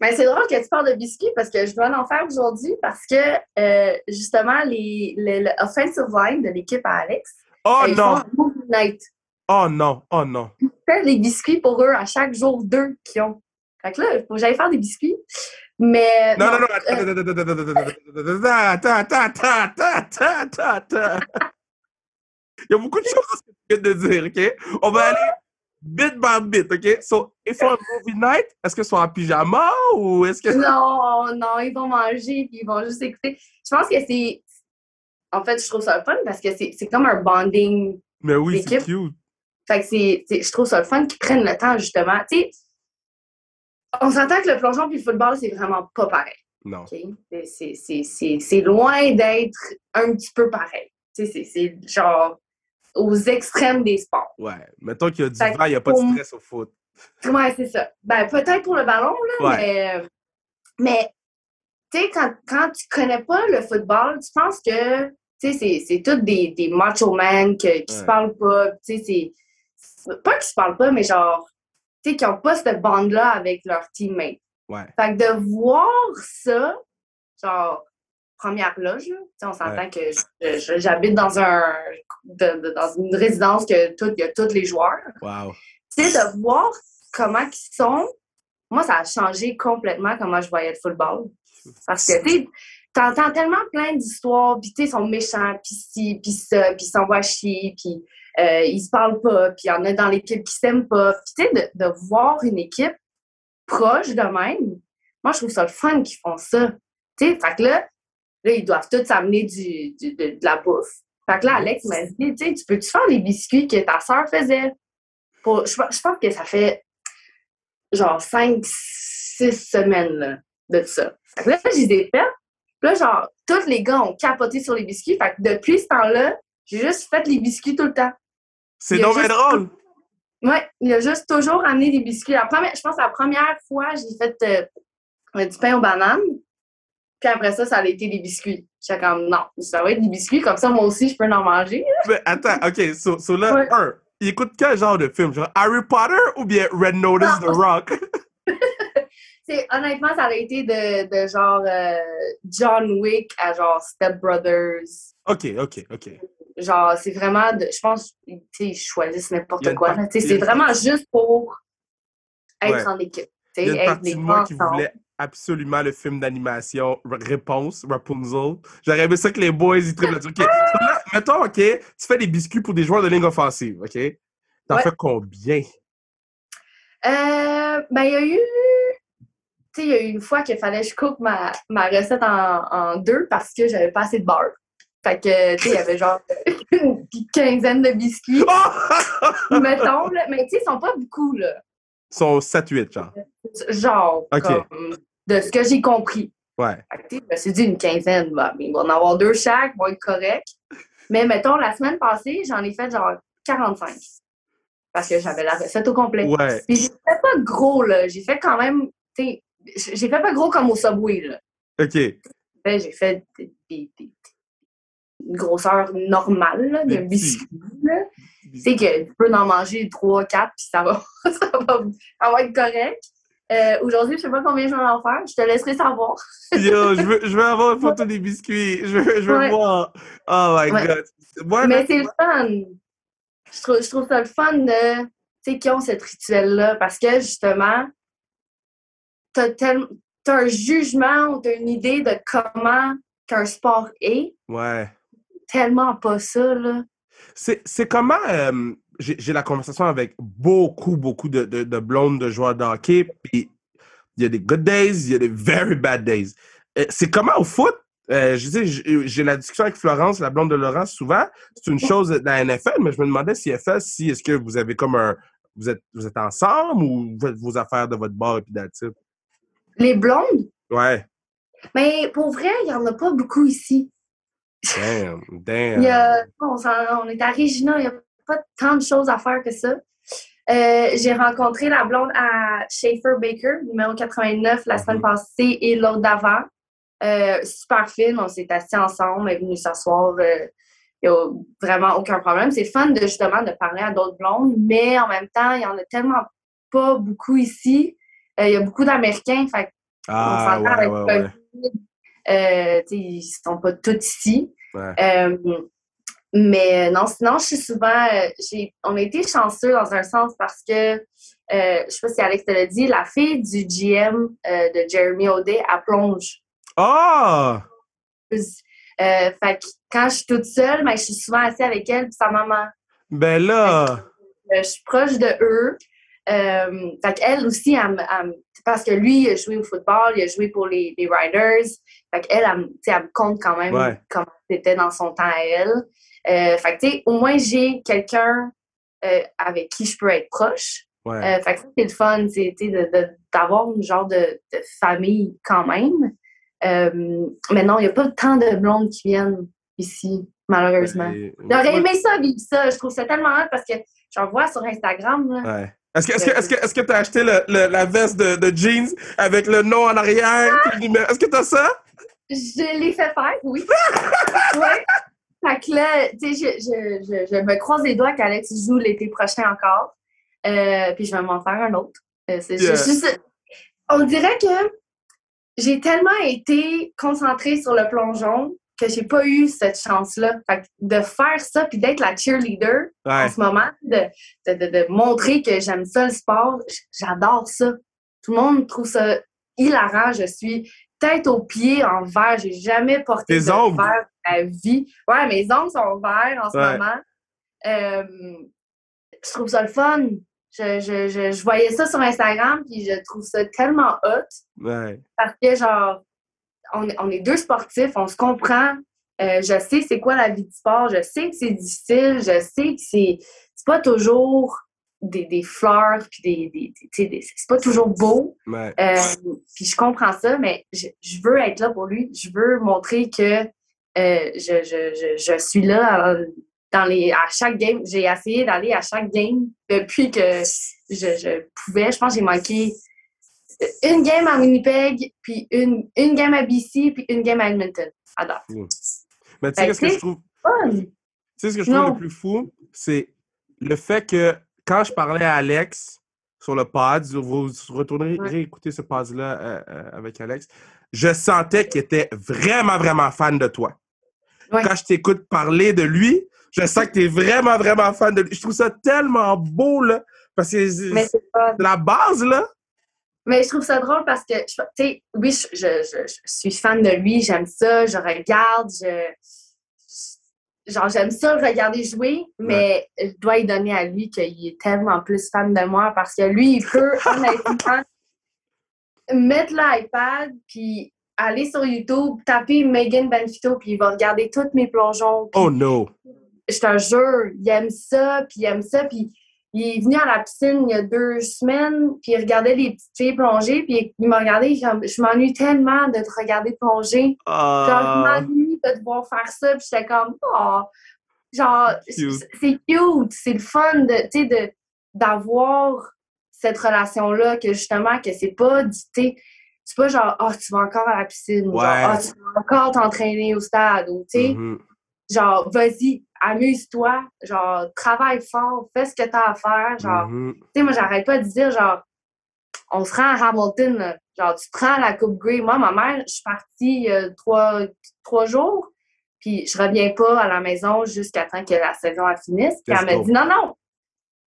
Mais c'est drôle que tu parles de biscuits parce que je dois en faire aujourd'hui parce que euh, justement, les, le, le offensive line de l'équipe à Alex, Oh ils non! font un movie night. Oh non! Oh non! fais les biscuits pour eux à chaque jour d'eux qui ont. Fait que là, il faut que j'aille faire des biscuits. Mais. Non, non, non, attends, attends, attends, attends, attends, attends. Il y a beaucoup de choses que tu viens de dire, OK? On va aller bit by bit, OK? So, ils font un movie night, est-ce qu'ils sont en pyjama ou est-ce que. Non, non, ils vont manger puis ils vont juste écouter. Je pense que c'est. En fait, je trouve ça fun parce que c'est comme un bonding. Mais oui, c'est cute. Fait que c'est. c'est- Je trouve ça le fun qu'ils prennent le temps, justement. Tu sais, on s'entend que le plongeon puis le football, c'est vraiment pas pareil. Non. C'est- c'est- C'est c'est- c'est loin d'être un petit peu pareil. Tu sais, c'est- c'est genre aux extrêmes des sports. Ouais. Mettons qu'il y a du vent, il n'y a pas de stress au foot. Ouais, c'est ça. Ben, peut-être pour le ballon, là, Ouais. mais, mais tu sais, quand, quand tu connais pas le football, tu penses que, tu sais, c'est- c'est tous des, des macho men que- qui se parlent pas, tu sais, Pas qu'ils se parlent pas, mais genre, tu sais, qui ont pas cette bande-là avec leurs teammates. Ouais. Fait que de voir ça, genre, première loge, là, tu sais, on s'entend que j'habite dans un de- de- dans une résidence que tout, il y a tous les joueurs Wow. tu sais, de voir comment ils sont, moi, ça a changé complètement comment je voyais le football. Parce que, tu sais, t'entends tellement plein d'histoires, puis tu sais, ils sont méchants, puis ci, puis ça, puis ils s'envoient chier, puis euh, ils se parlent pas, puis il y en a dans l'équipe qui s'aiment pas. Puis tu sais, de, de voir une équipe proche de même, moi, je trouve ça le fun qu'ils font ça. Tu sais, fait que là, là, ils doivent tous s'amener du, du- de, de la bouffe. Fait que là, Alex m'a dit, tu sais, tu peux-tu faire les biscuits que ta soeur faisait? Pour, je, pense- je pense que ça fait genre 5, 6 semaines là, de ça. Fait que là, je les ai faites. Puis Là, genre, tous les gars ont capoté sur les biscuits. Fait que depuis ce temps-là, j'ai juste fait les biscuits tout le temps. C'est donc juste- drôle. Ouais, il a juste toujours amené des biscuits. La première, je pense que la première fois, j'ai fait euh, du pain aux bananes. Puis après ça, ça a été des biscuits. J'étais comme, non, ça va être des biscuits. Comme ça, moi aussi, je peux en manger. [LAUGHS] Mais attends, OK, so, so là, Ouais. un, il écoute quel genre de film? Genre Harry Potter ou bien Red Notice The. Rock? [LAUGHS] [LAUGHS] C'est, honnêtement, ça a été de, de genre euh, John Wick à genre Step Brothers. OK, OK, OK. Genre, c'est vraiment, de, je pense, tu sais, ils choisissent n'importe quoi. Tu sais, C'est vraiment juste pour être Ouais. en équipe. tu Il y sais, a une être partie des de moi qui voulait absolument le film d'animation Réponse, Rapunzel. J'aurais aimé ça que les boys, ils là-dessus. OK, [LAUGHS] là, mettons, OK, tu fais des biscuits pour des joueurs de ligne offensive, OK? T'en Ouais. fais combien? Euh, ben, il y a eu. Tu sais, il y a eu une fois qu'il fallait que je coupe ma, ma recette en, en deux parce que j'avais pas assez de beurre. Fait que, tu sais, il y avait genre [LAUGHS] une quinzaine de biscuits, [LAUGHS] mettons, là. Mais tu sais, ils sont pas beaucoup, là. Ils sont 7-8, genre. Genre, comme, de ce que j'ai compris. Ouais. Fait que, je me suis dit une quinzaine, bah, mais il va en avoir deux chaque, vont être corrects. Mais mettons, la semaine passée, j'en ai fait genre 45. Parce que j'avais la recette au complet. Ouais. Puis j'ai fait pas gros, là. J'ai fait quand même, tu sais, j'ai fait pas gros comme au Subway, là. OK. J'ai fait des- des- une grosseur normale, là, petits. biscuits, là. Tu sais que tu peux en manger 3, 4, puis ça va, [LAUGHS] ça va, ça va être correct. Euh, Aujourd'hui, je sais pas combien je vais en faire. Je te laisserai savoir. Yo, je veux, je veux [LAUGHS] avoir une photo des biscuits. Je veux, je veux Ouais. voir. Oh my Ouais. God. Moi, Mais c'est le fun. Je trouve, je trouve ça le fun de. Tu tu sais, qui ont ce rituel-là. Parce que, justement, t'as tel- t'as un jugement ou t'as une idée de comment qu'un sport est. Ouais. Tellement pas ça, là. C'est comment. euh, J'ai la conversation avec beaucoup, beaucoup de, de, de blondes de joueurs de hockey. Puis il y a des good days, il y a des very bad days. Euh, C'est comment au foot? Euh, je sais, j'ai la discussion avec Florence, la blonde de Laurence, souvent. C'est une chose dans la NFL, mais je me demandais si FL, si est-ce que vous avez comme un. Vous êtes, vous êtes ensemble ou vous faites vos affaires de votre bar et puis? Les blondes, Ouais. mais pour vrai, il y en a pas beaucoup ici. Damn, [LAUGHS] damn. on, est à Regina, il n'y a pas tant de choses à faire que ça. Euh, j'ai rencontré la blonde à Schaefer Baker, numéro 89, la semaine Mhm. passée et l'autre d'avant. Euh, super fine, on s'est assis ensemble, elle est venue s'asseoir. euh, il n'y a vraiment aucun problème. C'est fun de justement de parler à d'autres blondes, mais en même temps, il n'y en a tellement pas beaucoup ici. Il y a beaucoup d'Américains, fait Ah, s'entend ouais, avec ouais, le ouais. Euh, ils sont pas tous ici. Ouais. Euh, mais non, sinon, je suis souvent. euh, on a été chanceux dans un sens parce que, euh, je sais pas si Alex te l'a dit, la fille du GM euh, de Jeremy O'Day, elle plonge. Ah! Euh, fait que quand je suis toute seule, ben, je suis souvent assise avec elle et sa maman. Ben là! Euh, je suis proche de eux. Euh, fait qu'elle aussi, elle parce que lui, il a joué au football, il a joué pour les, les Riders. Fait qu'elle, elle, elle me compte quand même Ouais. comment c'était dans son temps à elle. Euh, fait que, tu sais, au moins, j'ai quelqu'un euh, avec qui je peux être proche. Ouais. Euh, fait que ça, c'est le fun, c'est, d'avoir une genre de, de famille quand même. Mais non, il n'y a pas tant de blondes qui viennent ici, malheureusement. Ben, J'aurais aimé ça, vivre ça. Je trouve ça tellement hot parce que j'en vois sur Instagram. Là. Ouais. Est-ce que que est-ce que t'as acheté le, le- la veste de, de jeans avec le nom en arrière? numéro- Est-ce que t'as ça? Je l'ai fait faire, oui. [LAUGHS] ouais. Fait que là, tu sais, je, je, je, je me croise les doigts qu'Alex joue l'été prochain encore. Euh, puis je vais m'en faire un autre. Euh, c'est Yeah. juste- on dirait que j'ai tellement été concentrée sur le plongeon que j'ai pas eu cette chance-là. Fait que de faire ça puis d'être la cheerleader en ce moment, de, de, de, de montrer que j'aime ça le sport, j'adore ça. Tout le monde trouve ça hilarant. Je suis tête aux pieds en verre. J'ai jamais porté Tes de ongles? verre ma vie. Ouais, mes ongles sont verts en ce Ouais. moment. Euh, je trouve ça le fun. Je, je, je, je voyais ça sur Instagram puis je trouve ça tellement hot Ouais. parce que genre on, est- on est deux sportifs, on se comprend. Euh, je sais c'est quoi la vie du sport, je sais que c'est difficile, je sais que c'est c'est pas toujours des, des fleurs puis des, des, c'est pas toujours beau. Ouais. Euh, puis je comprends ça, mais je, je veux être là pour lui. Je veux montrer que euh, je, je, je, je suis là dans les, à chaque game. J'ai essayé d'aller à chaque game depuis que je, je pouvais. Je pense que j'ai manqué une game à Winnipeg, puis une, une game à BC, puis une game à Edmonton. À date. Mais tu sais ce que je trouve! Tu sais ce que je trouve Non. le plus fou? C'est le fait que quand je parlais à Alex sur le pod, vous retournerez Ouais. écouter ce pod-là euh, euh, avec Alex, je sentais qu'il était vraiment, vraiment fan de toi. Ouais. Quand je t'écoute parler de lui, je sens que tu es vraiment, vraiment fan de lui. Je trouve ça tellement beau, là, parce que c'est la base, là. Mais je trouve ça drôle parce que, tu sais, oui, je, je, je- suis fan de lui, j'aime ça, je regarde, je. Genre, j'aime ça le regarder jouer, mais je dois y donner à lui qu'il est tellement plus fan de moi parce que lui, il peut, [LAUGHS] honnêtement, mettre l'iPad, puis aller sur YouTube, taper Megan Benfito, puis il va regarder tous mes plongeons. Oh no. je te jure, il aime ça, puis il aime ça, puis il est venu à la piscine il y a deux semaines, puis il regardait les petites filles plonger, puis il m'a regardé, comme, je m'ennuie tellement de te regarder plonger. Genre, je Ah, m'ennuie de te voir faire ça, puis j'étais comme, oh, genre, c'est cute, c'est le fun de, tu sais, d'avoir cette relation-là, que justement, que c'est pas, du- tu sais, c'est pas genre, oh, tu vas encore à la piscine, ou genre, oh, tu vas encore t'entraîner au stade, ou, tu sais, mhm. genre, vas-y, amuse-toi, genre, travaille fort, fais ce que t'as à faire, genre, Mhm. tu sais, moi, j'arrête pas de dire, genre, on se rend à Hamilton, là. genre, tu prends la Coupe Grey. Moi, ma mère, je suis partie euh, trois, trois jours, puis je reviens pas à la maison jusqu'à temps que la saison elle finisse. Puis elle m'a dit, non, non,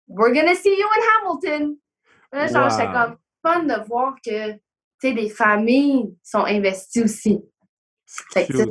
we're gonna see you in Hamilton. Là, genre, Wow. j'étais comme fun de voir que, tu sais, des familles sont investies aussi. Fait que ça,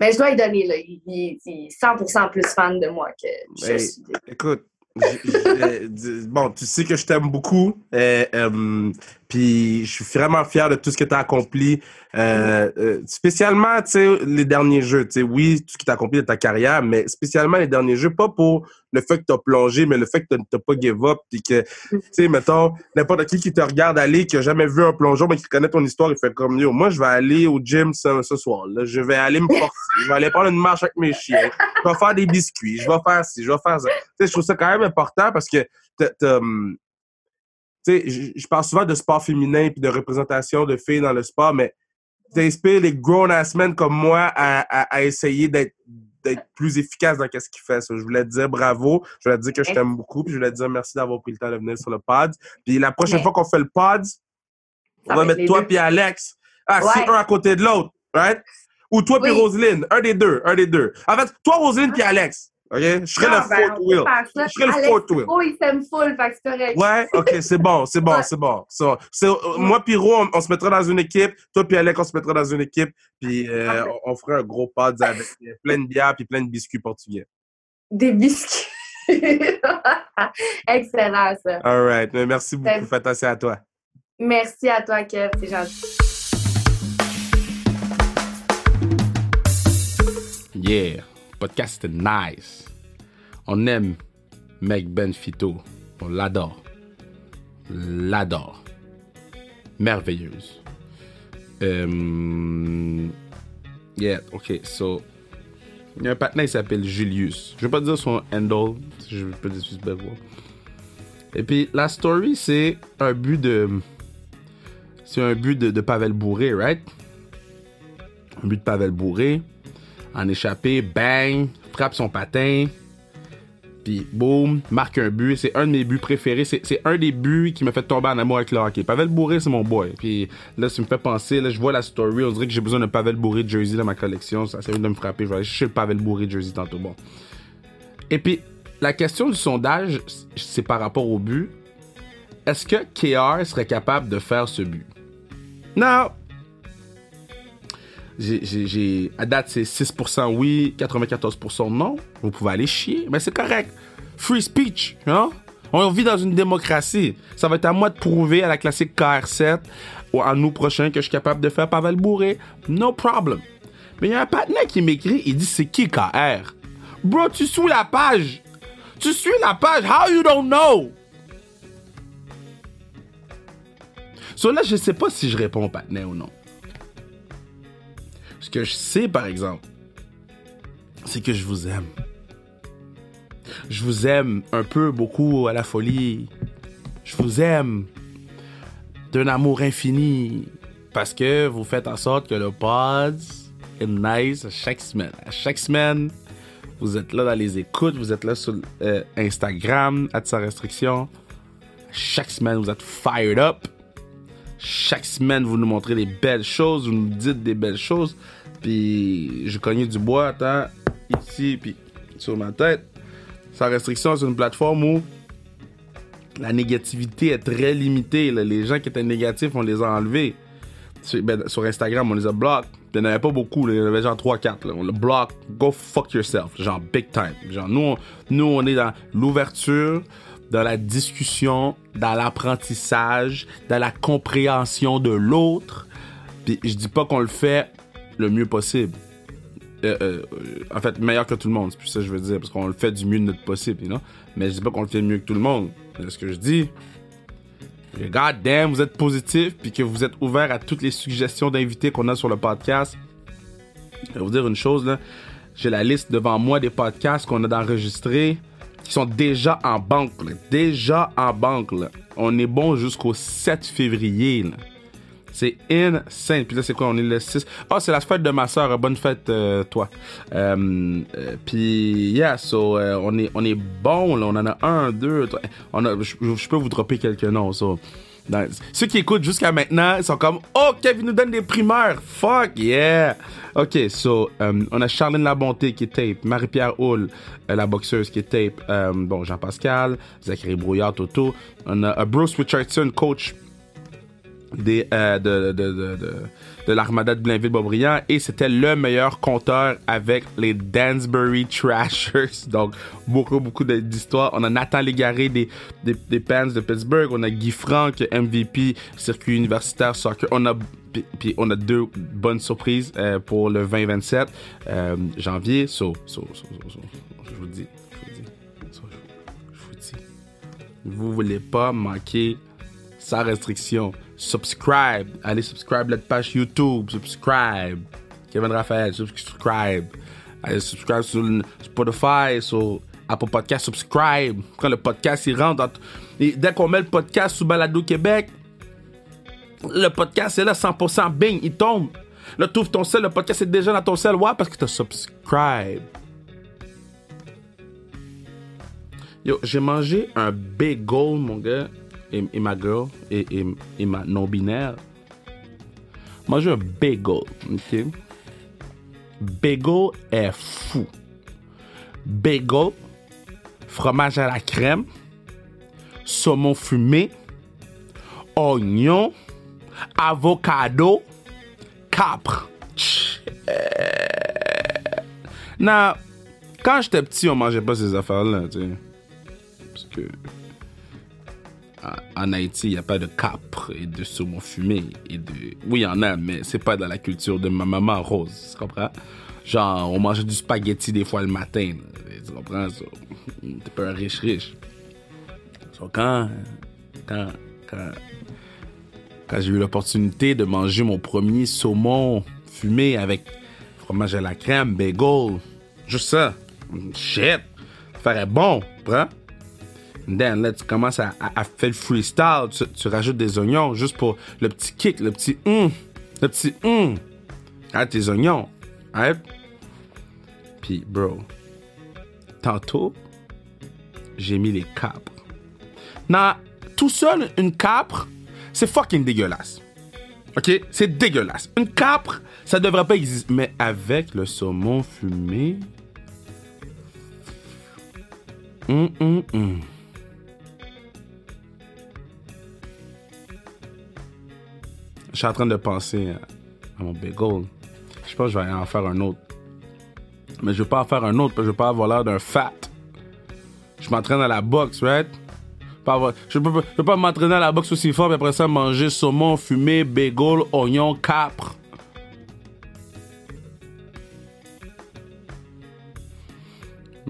Mais je dois lui donner, là. Il, il- il est 100% plus fan de moi que je suis. Écoute, euh, [LAUGHS] bon, tu sais que je t'aime beaucoup. Euh, euh, puis je suis vraiment fier de tout ce que tu as accompli. Euh, euh, spécialement, tu sais, les derniers jeux. Tu sais, oui, tout ce que tu as accompli de ta carrière, mais spécialement les derniers jeux, pas pour le fait que tu as plongé, mais le fait que tu n'as pas give up. Puis que, tu sais, mettons, n'importe qui qui te regarde aller, qui a jamais vu un plongeon, mais qui connaît ton histoire, il fait comme yo. Moi, je vais aller au gym ce, ce soir. Là. Je vais aller me forcer. je vais aller prendre une marche avec mes chiens. Je vais faire des biscuits. Je vais faire ci, je vais faire ça. Tu sais, je trouve ça quand même important parce que tu sais, je- parle souvent de sport féminin puis de représentation de filles dans le sport, mais t'inspires les grown-ass men comme moi à, à, à essayer d'être plus efficace dans ce qu'ils font. Je voulais te dire bravo, je voulais te dire que je t'aime beaucoup, puis je voulais te dire merci d'avoir pris le temps de venir sur le pod. Puis la prochaine fois qu'on fait le pod, on Ça va mettre toi puis Alex. Ah, c'est Ouais. un à côté de l'autre, right? Ou toi puis Oui. Roselyne, un des deux, un des deux. En fait, toi, Roselyne puis Alex, OK? Je serai Ah, le ben, fourth wheel. Je serai le fourth wheel. Oh, il s'aime full, fait que c'est correct. Ouais, ok, c'est bon, c'est bon, Ouais. c'est bon. So, euh, moi puis Ro, on, on se mettra dans une équipe. Toi puis Alec, on se mettra dans une équipe. Puis euh, on, on fera un gros pod avec euh, plein de bières puis plein de biscuits portugais. Des biscuits. [LAUGHS] Excellent, ça. All right. Mais Merci beaucoup. Fais attention à toi. Merci à toi, Kev. C'est gentil. Yeah, podcast c'était nice. On aime Meg Benfito. On l'adore. L'adore. Merveilleuse. Euh, yeah, ok, so. Il y a un partenaire qui s'appelle Julius. Je vais pas dire son handle, je peux dire juste voir. Et puis la story, c'est un but de. C'est un but de, de Pavel Bourré, right? Un but de Pavel Bourré en échappé, bang, frappe son patin, puis boum, marque un but. C'est un de mes buts préférés. C'est un des buts qui m'a fait tomber en amour avec le hockey. Pavel Bourré, c'est mon boy. Puis là, ça me fait penser, là, je vois la story, on dirait que j'ai besoin d'un Pavel Bourré jersey dans ma collection. Ça vient de me frapper. Je vais aller chercher le Pavel Bourré jersey tantôt. Bon. Et puis, la question du sondage, c'est par rapport au but. Est-ce que KR serait capable de faire ce but? Non, j'ai, à date, c'est 6% oui, 94% non. Vous pouvez aller chier, mais c'est correct. Free speech, hein? On vit dans une démocratie. Ça va être à moi de prouver à la classique KR7 ou en nous prochain que je suis capable de faire Pavel Bourré. No problem. Mais il y a un partenaire qui m'écrit, il dit c'est qui KR? Bro, tu suis la page. Tu suis la page. How you don't know? So là, je sais pas si je réponds au partenaire ou non. Ce que je sais, par exemple, c'est que je vous aime. Je vous aime un peu, beaucoup à la folie. Je vous aime d'un amour infini. Parce que vous faites en sorte que le pod est nice à chaque semaine. À chaque semaine, vous êtes là dans les écoutes, vous êtes là sur euh, Instagram, à sa restriction. Chaque semaine, vous êtes fired up. Chaque semaine, vous nous montrez des belles choses, vous nous dites des belles choses. Puis, je cognais du bois, attends, ici, puis sur ma tête. Sans restriction, c'est une plateforme où la négativité est très limitée. Les gens qui étaient négatifs, on les a enlevés. Sur, ben, Instagram, on les a bloqués. Il n'y en avait pas beaucoup, il y en avait genre 3-4. On le bloque, go fuck yourself, genre big time. Genre, nous, on, nous, on est dans l'ouverture, dans la discussion, dans l'apprentissage, dans la compréhension de l'autre. Puis je dis pas qu'on le fait le mieux possible. Euh, euh, en fait, meilleur que tout le monde, c'est plus ça que je veux dire, parce qu'on le fait du mieux de notre possible, you? Mais je dis pas qu'on le fait mieux que tout le monde. Mais ce que je dis, God damn, vous êtes positif, puis que vous êtes ouvert à toutes les suggestions d'invités qu'on a sur le podcast. Je vais vous dire une chose, là. J'ai la liste devant moi des podcasts qu'on a d'enregistrer qui sont déjà en banque. Déjà en banque. On est bon jusqu'au 7 février. C'est insane. Puis là, c'est quoi? On est le 6. Ah, c'est la fête de ma soeur. Bonne fête, euh, toi. Euh, euh, puis, yeah, so, on, est, on est bon, là. On en a un, deux, je, peux vous dropper quelques noms, so. Ceux qui écoutent jusqu'à maintenant, ils sont comme Oh, Kevin nous donne des primeurs. Fuck yeah. Ok, so, on a Charlene Labonté qui tape, Marie-Pierre Hull, la boxeuse qui tape, bon, Jean-Pascal, Zachary Brouillard, Toto. On a Bruce Richardson, coach euh, de, de, de, de, de l'Armada de Blainville-Bobriand et c'était le meilleur compteur avec les Dansbury Trashers. [LAUGHS] Donc, beaucoup, beaucoup d'histoires. On a Nathan Légaré des, des, des Pans de Pittsburgh. On a Guy Franck, MVP, circuit universitaire soccer. On a, puis- on a deux bonnes surprises euh, pour le 2027 euh, janvier. So, so, so, je vous dis, je vous dis, je, vous dis, vous voulez pas manquer sans restriction. Subscribe. Allez subscribe notre page YouTube. Subscribe. Kevin Raphaël, subscribe. Allez subscribe sur Spotify, sur Apple Podcast, subscribe. Quand le podcast il rentre, dès qu'on met le podcast sous Balado Québec, le podcast est là 100% bing, il tombe. Là, tu ouvres ton sel, le podcast est déjà dans ton sel. Ouais, parce que tu subscribe. Yo, j'ai mangé un bagel, mon gars, et, ma girl, et, et, ma non-binaire. Mangé un bagel, ok? Bagel est fou. Bagel, fromage à la crème, saumon fumé, oignon, avocado, capre. Non, quand j'étais petit, on mangeait pas ces affaires-là, tu sais. Parce que en- Haïti, il n'y a pas de capre et de saumon fumé et. Oui, il y en a, mais c'est pas dans la culture de ma maman rose, tu comprends? Genre, on mangeait du spaghetti des fois le matin, tu comprends? So, T'es pas un riche riche. So, quand, quand, quand, j'ai eu l'opportunité de manger mon premier saumon fumé avec fromage à la crème, bagel, juste ça, shit, ferait bon, prends? Then, là, tu commences à, à- à faire le freestyle. Tu, tu rajoutes des oignons juste pour le petit kick, le petit hum, le petit hum. Ah, tes oignons. Hein? Puis, bro, tantôt, j'ai mis les capres. Non, tout seul, une capre, c'est fucking dégueulasse. OK? C'est dégueulasse. Une capre, ça devrait pas exister. Mais avec le saumon fumé. Hum, hum, hum. Je suis en train de penser à, mon bagel. Je pense que je vais en faire un autre. Mais je veux pas en faire un autre parce que je veux pas avoir l'air d'un fat. Je m'entraîne à la boxe, right? Je je peux pas m'entraîner à la boxe aussi fort, puis après ça, manger saumon, fumé, bagel, oignon, capre.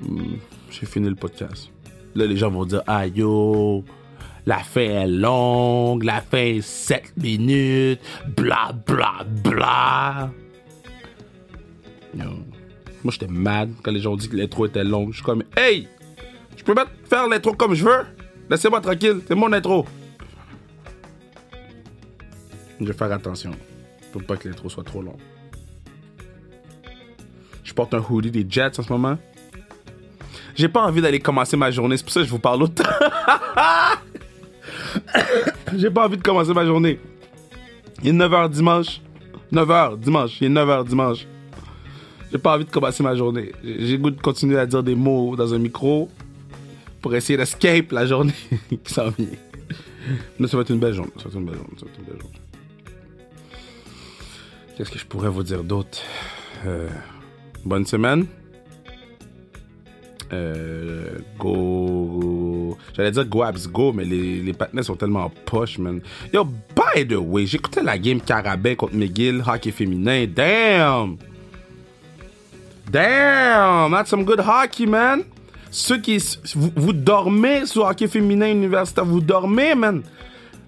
Hmm, J'ai fini le podcast. Là, les gens vont dire, ah yo, la fin est longue, la fin est 7 minutes, bla bla bla. Moi, j'étais mad quand les gens ont que l'intro était longue. Je suis comme, hey, je peux pas faire l'intro comme je veux? Laissez-moi tranquille, c'est mon intro. Je vais faire attention pour pas que l'intro soit trop long. Je porte un hoodie des Jets en ce moment. J'ai pas envie d'aller commencer ma journée, c'est pour ça que je vous parle autant. [LAUGHS] [COUGHS] J'ai pas envie de commencer ma journée. Il est 9h dimanche. 9h dimanche. Il est 9h dimanche. J'ai pas envie de commencer ma journée. J'ai goût de continuer à dire des mots dans un micro pour essayer d'escape la journée [LAUGHS] qui s'en vient. Mais ça va être une belle journée. Ça va être une belle journée. Ça va être une belle journée. Qu'est-ce que je pourrais vous dire d'autre? Euh, bonne semaine. Euh, go. J'allais dire go abs go, mais les, les partenaires sont tellement poche, man. Yo, by the way, j'écoutais la game Carabin contre McGill, hockey féminin. Damn! Damn! That's some good hockey, man. Ceux qui. Vous, dormez sur hockey féminin universitaire, vous dormez, man.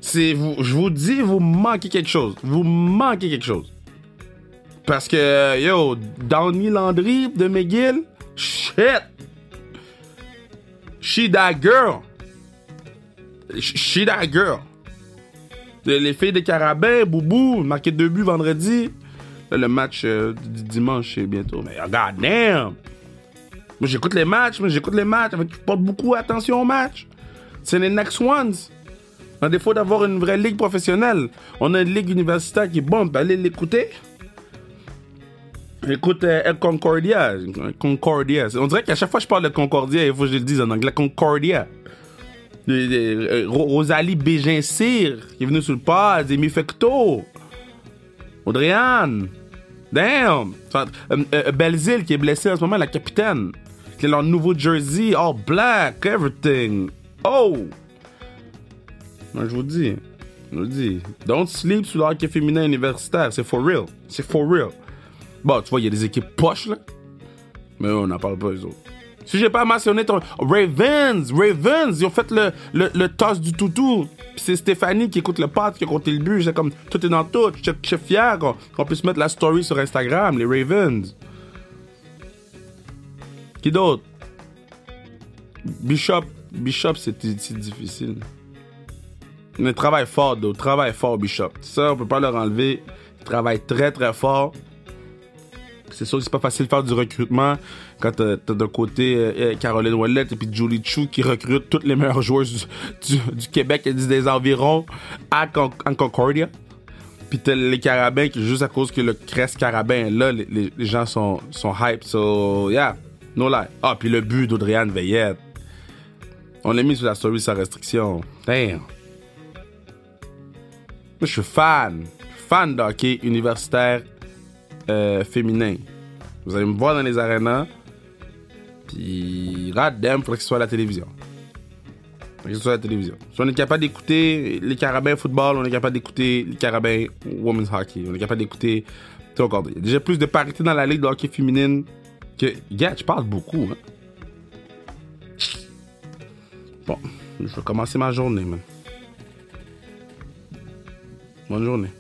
Vous, je vous dis, vous manquez quelque chose. Vous manquez quelque chose. Parce que, yo, Downey Landry de McGill, shit! She that girl. She that girl. Les les filles de Carabin, Boubou, marqué deux buts vendredi. Le match euh, du dimanche, c'est bientôt. Mais god damn! Moi, j'écoute les matchs, moi, j'écoute les matchs. Je porte beaucoup attention aux matchs. C'est les next ones. À défaut d'avoir une vraie ligue professionnelle, on a une ligue universitaire qui est bonne. Ben, allez l'écouter. Écoute, euh, El Concordia. Concordia. On dirait qu'à chaque fois que je parle de Concordia, il faut que je le dise en anglais. Concordia. Euh, Ro- Rosalie Bégin-Cyr, qui est venue sur le pod. Demi Fecto. Audrey-Anne. Damn. Euh, euh, Belzile, qui est blessée en ce moment, la capitaine. Qui est leur nouveau jersey. All black. Everything. Oh. Je vous dis. Je vous dis. Don't sleep sur le hockey féminin universitaire. C'est for real. C'est for real. Bon, tu vois, il y a des équipes poches, là. Mais on n'en parle pas, les autres. Si j'ai pas mentionné ton. Ravens! Ravens! Ils ont fait le, le, le toss du toutou. Puis c'est Stéphanie qui écoute le pot, qui a compté le but. C'est comme, tout est dans tout. Je suis fier qu'on puisse mettre la story sur Instagram, les Ravens. Qui d'autre? Bishop. Bishop, c'est difficile. Mais travaille fort, d'autres. Travaille fort, Bishop. Ça, on peut pas leur enlever. Ils travaillent très, très fort. C'est sûr que c'est pas facile de faire du recrutement quand t'as t'as d'un côté euh, euh, Caroline Ouellette et puis Julie Chou qui recrutent toutes les meilleures joueuses du, Québec et des environs à Concordia. Puis t'as les Carabins qui, juste à cause que le crest Carabin là, les gens sont, sont hype. So, yeah, no lie. Ah, puis le but d'Audriane Veillette. On l'a mis sur la story sans restriction. Damn. Moi, je suis fan. Fan de hockey universitaire euh, féminin. Vous allez me voir dans les arénas. Puis, radem, faudrait que ce soit à la télévision. Que ce soit à la télévision. Si on est capable d'écouter les Carabins football, on est capable d'écouter les Carabins women's hockey. On est capable d'écouter. Tu encore, Il y a déjà plus de parité dans la ligue de hockey féminine que. Gars, je parle beaucoup, hein. Bon, je vais commencer ma journée, man. Bonne journée.